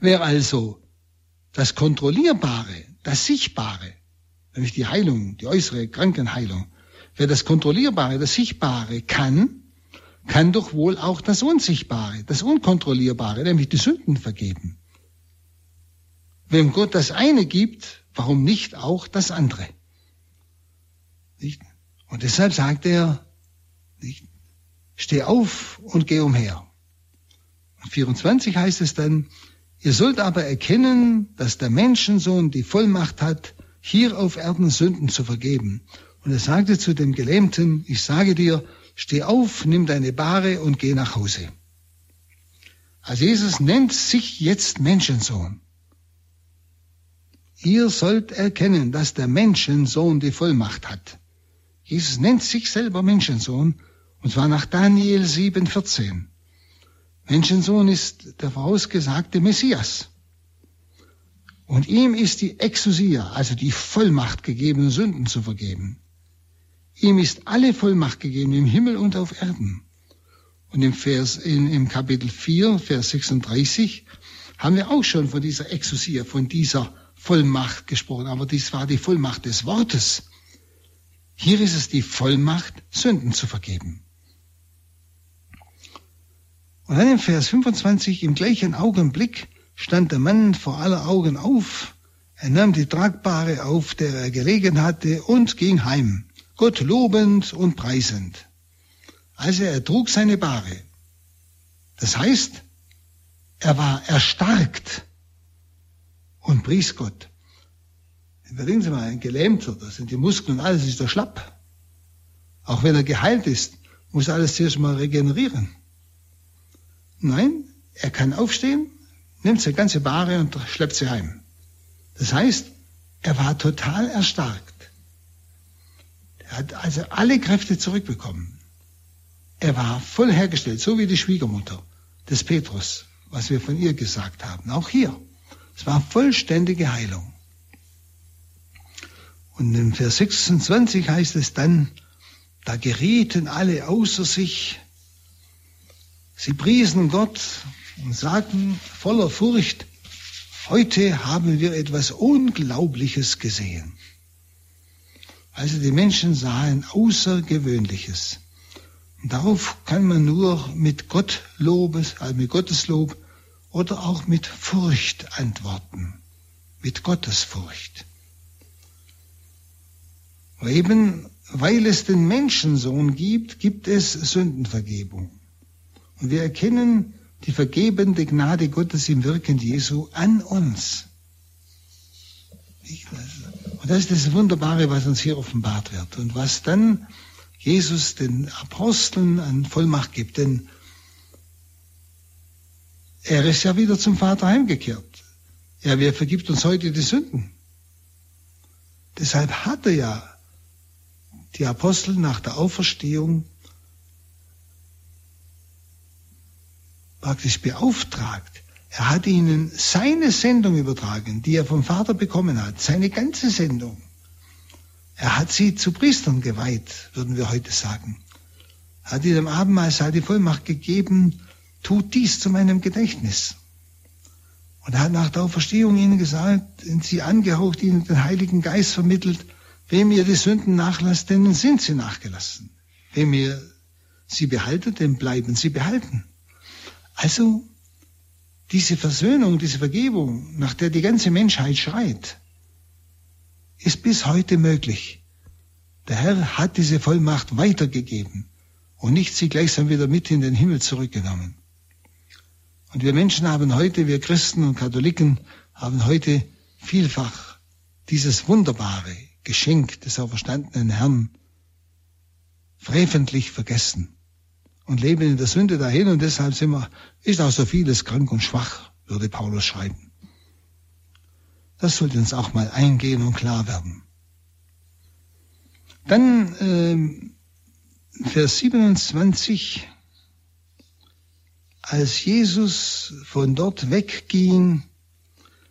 Wer also das Kontrollierbare, das Sichtbare, nämlich die Heilung, die äußere Krankenheilung, wer das Kontrollierbare, das Sichtbare kann, kann doch wohl auch das Unsichtbare, das Unkontrollierbare, nämlich die Sünden vergeben. Wenn Gott das eine gibt, warum nicht auch das andere? Nicht? Und deshalb sagt er, nicht? steh auf und geh umher. 24 heißt es dann, ihr sollt aber erkennen, dass der Menschensohn die Vollmacht hat, hier auf Erden Sünden zu vergeben. Und er sagte zu dem Gelähmten, ich sage dir, steh auf, nimm deine Bahre und geh nach Hause. Also Jesus nennt sich jetzt Menschensohn. Ihr sollt erkennen, dass der Menschensohn die Vollmacht hat. Jesus nennt sich selber Menschensohn, und zwar nach Daniel 7,14. Menschensohn ist der vorausgesagte Messias. Und ihm ist die Exousia, also die Vollmacht gegeben, Sünden zu vergeben. Ihm ist alle Vollmacht gegeben im Himmel und auf Erden. Und im Vers, in, im Kapitel 4, Vers 36, haben wir auch schon von dieser Exousia, von dieser Vollmacht gesprochen, aber dies war die Vollmacht des Wortes. Hier ist es die Vollmacht, Sünden zu vergeben. Und dann im Vers 25, im gleichen Augenblick stand der Mann vor aller Augen auf, er nahm die Tragbare auf, der er gelegen hatte, und ging heim, Gott lobend und preisend. Also er trug seine Bahre. Das heißt, er war erstarkt und pries Gott. Überlegen Sie mal, ein Gelähmter, da sind die Muskeln, alles ist doch schlapp. Auch wenn er geheilt ist, muss alles zuerst mal regenerieren. Nein, er kann aufstehen, nimmt seine ganze Bahre und schleppt sie heim. Das heißt, er war total erstarkt. Er hat also alle Kräfte zurückbekommen. Er war voll hergestellt, so wie die Schwiegermutter des Petrus, was wir von ihr gesagt haben. Auch hier. Es war vollständige Heilung. Und in Vers 26 heißt es dann, da gerieten alle außer sich. Sie priesen Gott und sagten voller Furcht, heute haben wir etwas Unglaubliches gesehen. Also die Menschen sahen Außergewöhnliches. Und darauf kann man nur mit Gottlobes, also mit Gotteslob oder auch mit Furcht antworten, mit Gottesfurcht. Eben weil es den Menschensohn gibt, gibt es Sündenvergebung. Und wir erkennen die vergebende Gnade Gottes im Wirken Jesu an uns. Und das ist das Wunderbare, was uns hier offenbart wird und was dann Jesus den Aposteln an Vollmacht gibt. Denn er ist ja wieder zum Vater heimgekehrt. Ja, wer vergibt uns heute die Sünden? Deshalb hat er ja die Apostel nach der Auferstehung praktisch beauftragt. Er hat ihnen seine Sendung übertragen, die er vom Vater bekommen hat, seine ganze Sendung. Er hat sie zu Priestern geweiht, würden wir heute sagen. Er hat ihnen Abendmahl die Vollmacht gegeben, tut dies zu meinem Gedächtnis. Und er hat nach der Auferstehung ihnen gesagt, sie angehaucht, ihnen den Heiligen Geist vermittelt, wem ihr die Sünden nachlasst, denen sind sie nachgelassen. Wem ihr sie behaltet, dem bleiben sie behalten. Also, diese Versöhnung, diese Vergebung, nach der die ganze Menschheit schreit, ist bis heute möglich. Der Herr hat diese Vollmacht weitergegeben und nicht sie gleichsam wieder mit in den Himmel zurückgenommen. Und wir Menschen haben heute, wir Christen und Katholiken, haben heute vielfach dieses wunderbare Geschenk des auferstandenen Herrn freventlich vergessen und leben in der Sünde dahin und deshalb sind wir, ist auch so vieles krank und schwach, würde Paulus schreiben. Das sollte uns auch mal eingehen und klar werden. Dann äh, Vers 27 als Jesus von dort wegging,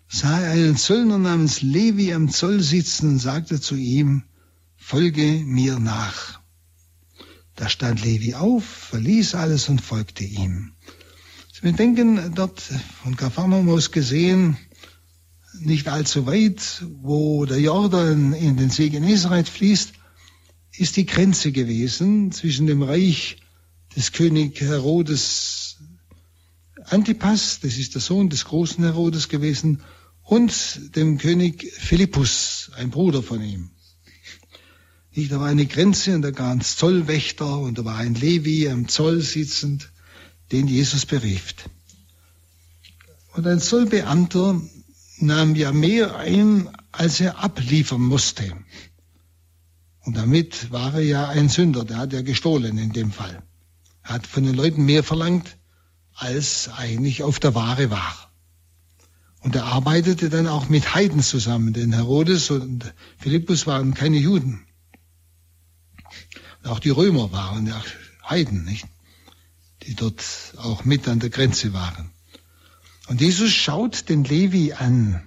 sah er einen Zöllner namens Levi am Zoll sitzen und sagte zu ihm, folge mir nach. Da stand Levi auf, verließ alles und folgte ihm. Wir denken dort von Kapharnaum aus gesehen, nicht allzu weit, wo der Jordan in den See Genezareth fließt, ist die Grenze gewesen zwischen dem Reich des König Herodes Antipas, das ist der Sohn des großen Herodes gewesen, und dem König Philippus, ein Bruder von ihm. Da war eine Grenze und da gab es Zollwächter und da war ein Levi am Zoll sitzend, den Jesus berief. Und ein Zollbeamter nahm ja mehr ein, als er abliefern musste. Und damit war er ja ein Sünder, der hat ja gestohlen in dem Fall. Er hat von den Leuten mehr verlangt, als eigentlich auf der Ware war. Und er arbeitete dann auch mit Heiden zusammen, denn Herodes und Philippus waren keine Juden. Und auch die Römer waren ja Heiden, nicht? Die dort auch mit an der Grenze waren. Und Jesus schaut den Levi an.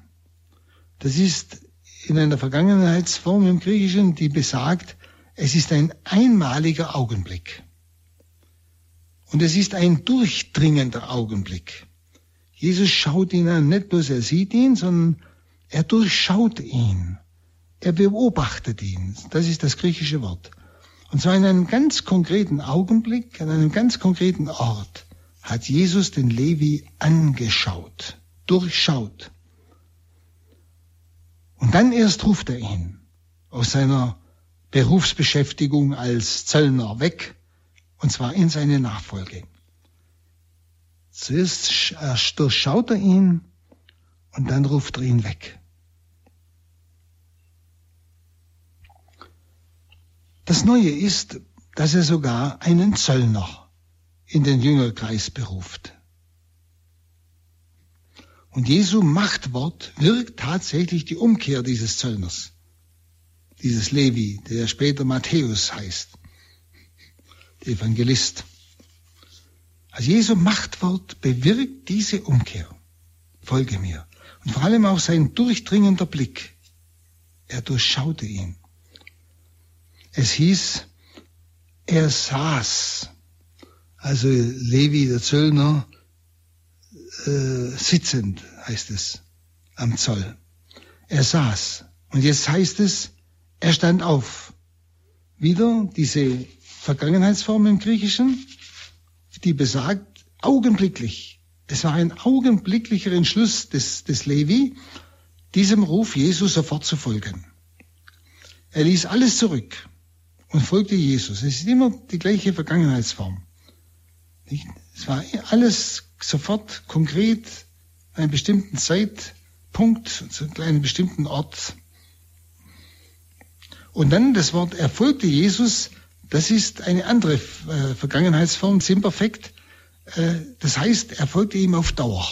Das ist in einer Vergangenheitsform im Griechischen, die besagt, es ist ein einmaliger Augenblick. Und es ist ein durchdringender Augenblick. Jesus schaut ihn an, nicht bloß er sieht ihn, sondern er durchschaut ihn. Er beobachtet ihn. Das ist das griechische Wort. Und zwar in einem ganz konkreten Augenblick, an einem ganz konkreten Ort, hat Jesus den Levi angeschaut, durchschaut. Und dann erst ruft er ihn aus seiner Berufsbeschäftigung als Zöllner weg und zwar in seine Nachfolge. Zuerst durchschaut er ihn und dann ruft er ihn weg. Das Neue ist, dass er sogar einen Zöllner in den Jüngerkreis beruft. Und Jesu Machtwort wirkt tatsächlich die Umkehr dieses Zöllners, dieses Levi, der später Matthäus heißt Evangelist. Also Jesu Machtwort bewirkt diese Umkehr. Folge mir. Und vor allem auch sein durchdringender Blick. Er durchschaute ihn. Es hieß, er saß, also Levi der Zöllner, äh, sitzend, heißt es, am Zoll. Er saß. Und jetzt heißt es, er stand auf. Wieder diese Vergangenheitsform im Griechischen, die besagt augenblicklich. Es war ein augenblicklicher Entschluss des, des Levi, diesem Ruf Jesus sofort zu folgen. Er ließ alles zurück und folgte Jesus. Es ist immer die gleiche Vergangenheitsform. Es war alles sofort konkret einen bestimmten Zeitpunkt, zu einem bestimmten Ort. Und dann das Wort erfolgte Jesus, das ist eine andere äh, Vergangenheitsform, Simperfekt. Äh, das heißt, er folgte ihm auf Dauer.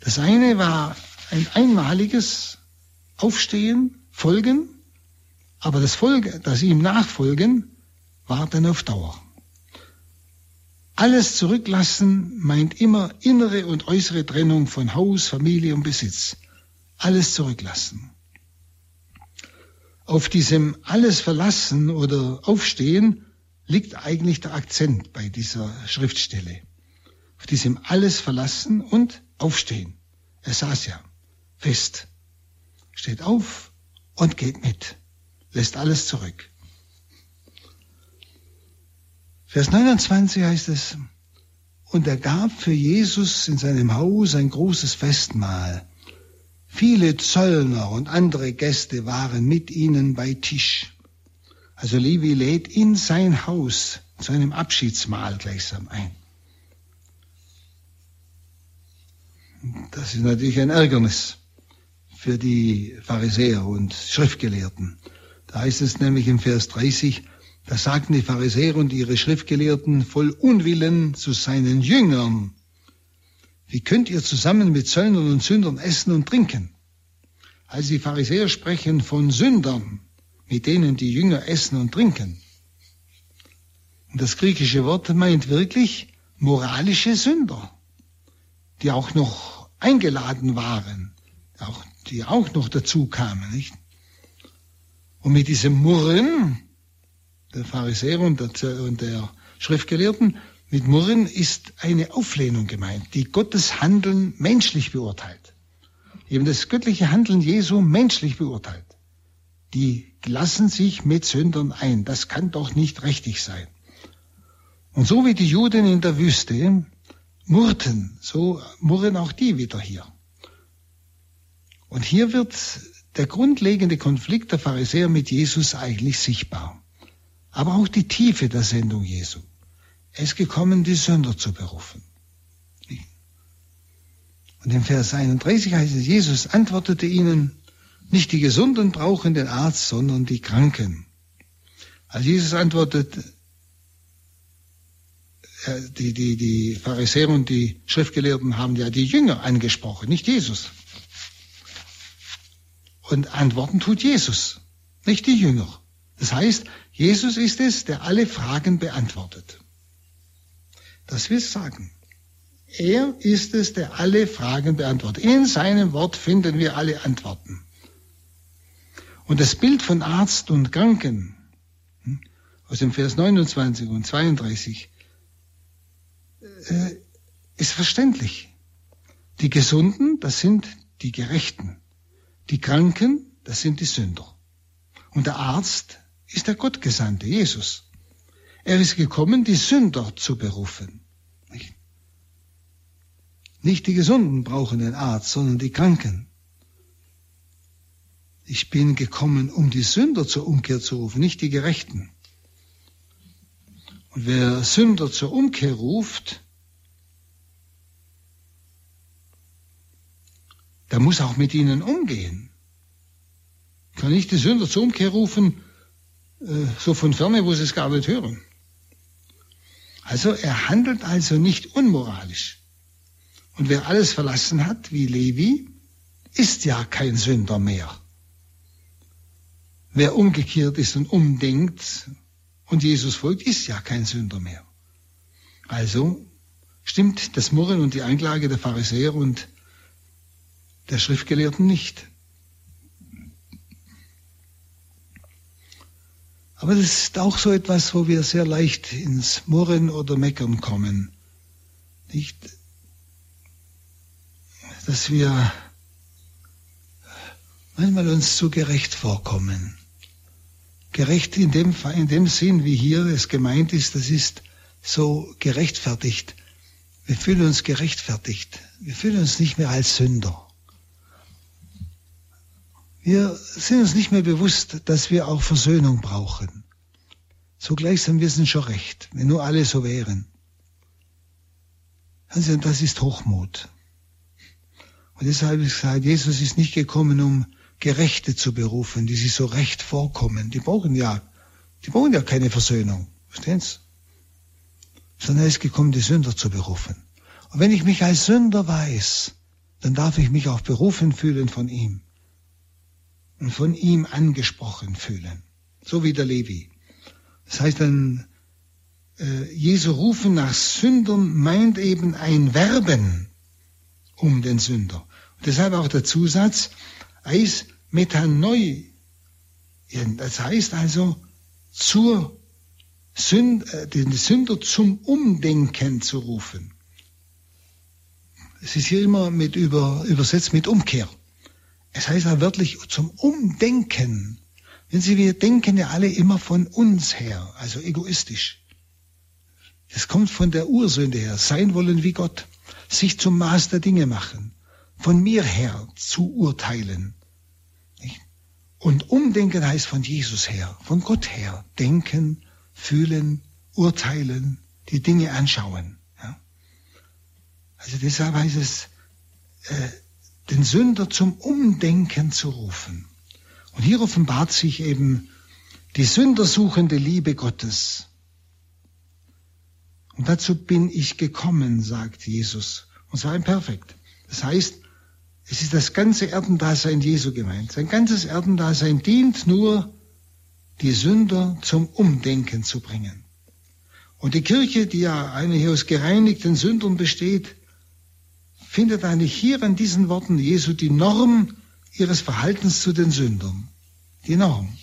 Das eine war ein einmaliges Aufstehen, Folgen, aber das Folge, das ihm nachfolgen, war dann auf Dauer. Alles zurücklassen meint immer innere und äußere Trennung von Haus, Familie und Besitz. Alles zurücklassen. Auf diesem alles verlassen oder aufstehen liegt eigentlich der Akzent bei dieser Schriftstelle. Auf diesem alles verlassen und aufstehen. Er saß ja fest, steht auf und geht mit, lässt alles zurück. Vers 29 heißt es, und er gab für Jesus in seinem Haus ein großes Festmahl. Viele Zöllner und andere Gäste waren mit ihnen bei Tisch. Also Levi lädt in sein Haus zu einem Abschiedsmahl gleichsam ein. Das ist natürlich ein Ärgernis für die Pharisäer und Schriftgelehrten. Da heißt es nämlich im Vers 30, da sagten die Pharisäer und ihre Schriftgelehrten voll Unwillen zu seinen Jüngern. Wie könnt ihr zusammen mit Zöllnern und Sündern essen und trinken? Also die Pharisäer sprechen von Sündern, mit denen die Jünger essen und trinken. Und das griechische Wort meint wirklich moralische Sünder, die auch noch eingeladen waren, die auch noch dazu kamen, nicht? Und mit diesem Murren der Pharisäer und der, und der Schriftgelehrten, mit Murren ist eine Auflehnung gemeint, die Gottes Handeln menschlich beurteilt. Eben das göttliche Handeln Jesu menschlich beurteilt. Die lassen sich mit Sündern ein. Das kann doch nicht richtig sein. Und so wie die Juden in der Wüste murrten, so murren auch die wieder hier. Und hier wird der grundlegende Konflikt der Pharisäer mit Jesus eigentlich sichtbar aber auch die Tiefe der Sendung Jesu. Er ist gekommen, die Sünder zu berufen. Und im Vers 31 heißt es, Jesus antwortete ihnen, nicht die Gesunden brauchen den Arzt, sondern die Kranken. Als Jesus antwortet, äh, die, die, die Pharisäer und die Schriftgelehrten haben ja die Jünger angesprochen, nicht Jesus. Und antworten tut Jesus, nicht die Jünger. Das heißt, Jesus ist es, der alle Fragen beantwortet. Das will sagen. Er ist es, der alle Fragen beantwortet. In seinem Wort finden wir alle Antworten. Und das Bild von Arzt und Kranken hm, aus dem Vers 29 und 32 äh, ist verständlich. Die Gesunden, das sind die Gerechten. Die Kranken, das sind die Sünder. Und der Arzt, ist der Gottgesandte, Jesus. Er ist gekommen, die Sünder zu berufen. Nicht die Gesunden brauchen den Arzt, sondern die Kranken. Ich bin gekommen, um die Sünder zur Umkehr zu rufen, nicht die Gerechten. Und wer Sünder zur Umkehr ruft, der muss auch mit ihnen umgehen. Kann nicht die Sünder zur Umkehr rufen äh, so von ferne, wo sie es gar nicht hören. Also er handelt also nicht unmoralisch. Und wer alles verlassen hat, wie Levi, ist ja kein Sünder mehr. Wer umgekehrt ist und umdenkt und Jesus folgt, ist ja kein Sünder mehr. Also stimmt das Murren und die Anklage der Pharisäer und der Schriftgelehrten nicht. Aber das ist auch so etwas, wo wir sehr leicht ins Murren oder Meckern kommen. Nicht, dass wir manchmal uns zu gerecht vorkommen. Gerecht in dem, in dem Sinn, wie hier es gemeint ist, das ist so gerechtfertigt. Wir fühlen uns gerechtfertigt. Wir fühlen uns nicht mehr als Sünder. Wir sind uns nicht mehr bewusst, dass wir auch Versöhnung brauchen. So gleichsam, wir sind schon recht, wenn nur alle so wären. Also das ist Hochmut. Und deshalb ich gesagt, Jesus ist nicht gekommen, um Gerechte zu berufen, die sich so recht vorkommen. Die brauchen ja, die brauchen ja keine Versöhnung. Verstehen Sie? Sondern er ist gekommen, die Sünder zu berufen. Und wenn ich mich als Sünder weiß, dann darf ich mich auch berufen fühlen von ihm. Und von ihm angesprochen fühlen. So wie der Levi. Das heißt dann, äh, Jesu rufen nach Sündern meint eben ein Werben um den Sünder. Und deshalb auch der Zusatz, Eis Metanoi. Das heißt also, zur Sünd, äh, den Sünder zum Umdenken zu rufen. Es ist hier immer mit über, übersetzt mit Umkehr. Es heißt ja wörtlich zum Umdenken. Wenn Sie, wir denken ja alle immer von uns her, also egoistisch. Das kommt von der Ursünde her, sein wollen wie Gott, sich zum Maß der Dinge machen, von mir her zu urteilen. Und umdenken heißt von Jesus her, von Gott her, denken, fühlen, urteilen, die Dinge anschauen. Also deshalb heißt es, äh, den Sünder zum Umdenken zu rufen. Und hier offenbart sich eben die sündersuchende Liebe Gottes. Und dazu bin ich gekommen, sagt Jesus. Und zwar im Perfekt. Das heißt, es ist das ganze Erdendasein Jesu gemeint. Sein ganzes Erdendasein dient nur, die Sünder zum Umdenken zu bringen. Und die Kirche, die ja eigentlich aus gereinigten Sündern besteht, findet eigentlich hier an diesen Worten Jesu die Norm ihres Verhaltens zu den Sündern. Die Norm.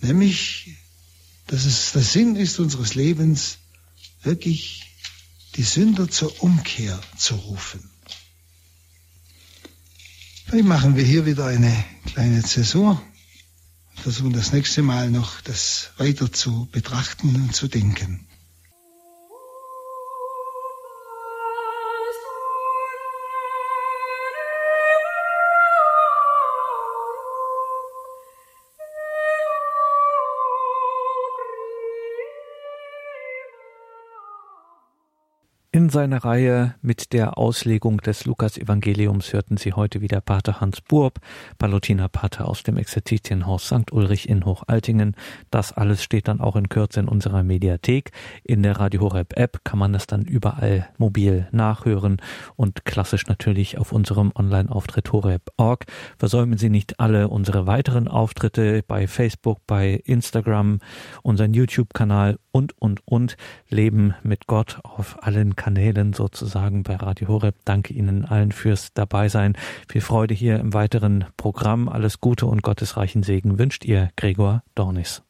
Nämlich, dass es der Sinn ist unseres Lebens, wirklich die Sünder zur Umkehr zu rufen. Vielleicht machen wir hier wieder eine kleine Zäsur, versuchen das nächste Mal noch das weiter zu betrachten und zu denken. In seiner Reihe mit der Auslegung des Lukas-Evangeliums hörten Sie heute wieder Pater Hans Burb, Palutiner Pater aus dem Exerzitienhaus St. Ulrich in Hochaltingen. Das alles steht dann auch in Kürze in unserer Mediathek. In der Radio Horeb App kann man das dann überall mobil nachhören und klassisch natürlich auf unserem Online-Auftritt horeb.org. Versäumen Sie nicht alle unsere weiteren Auftritte bei Facebook, bei Instagram, unseren YouTube-Kanal und, und, und. Leben mit Gott auf allen Kanälen Kanälen sozusagen bei Radio Horeb. Danke Ihnen allen fürs Dabeisein. Viel Freude hier im weiteren Programm. Alles Gute und gottesreichen Segen wünscht Ihr Gregor Dornis.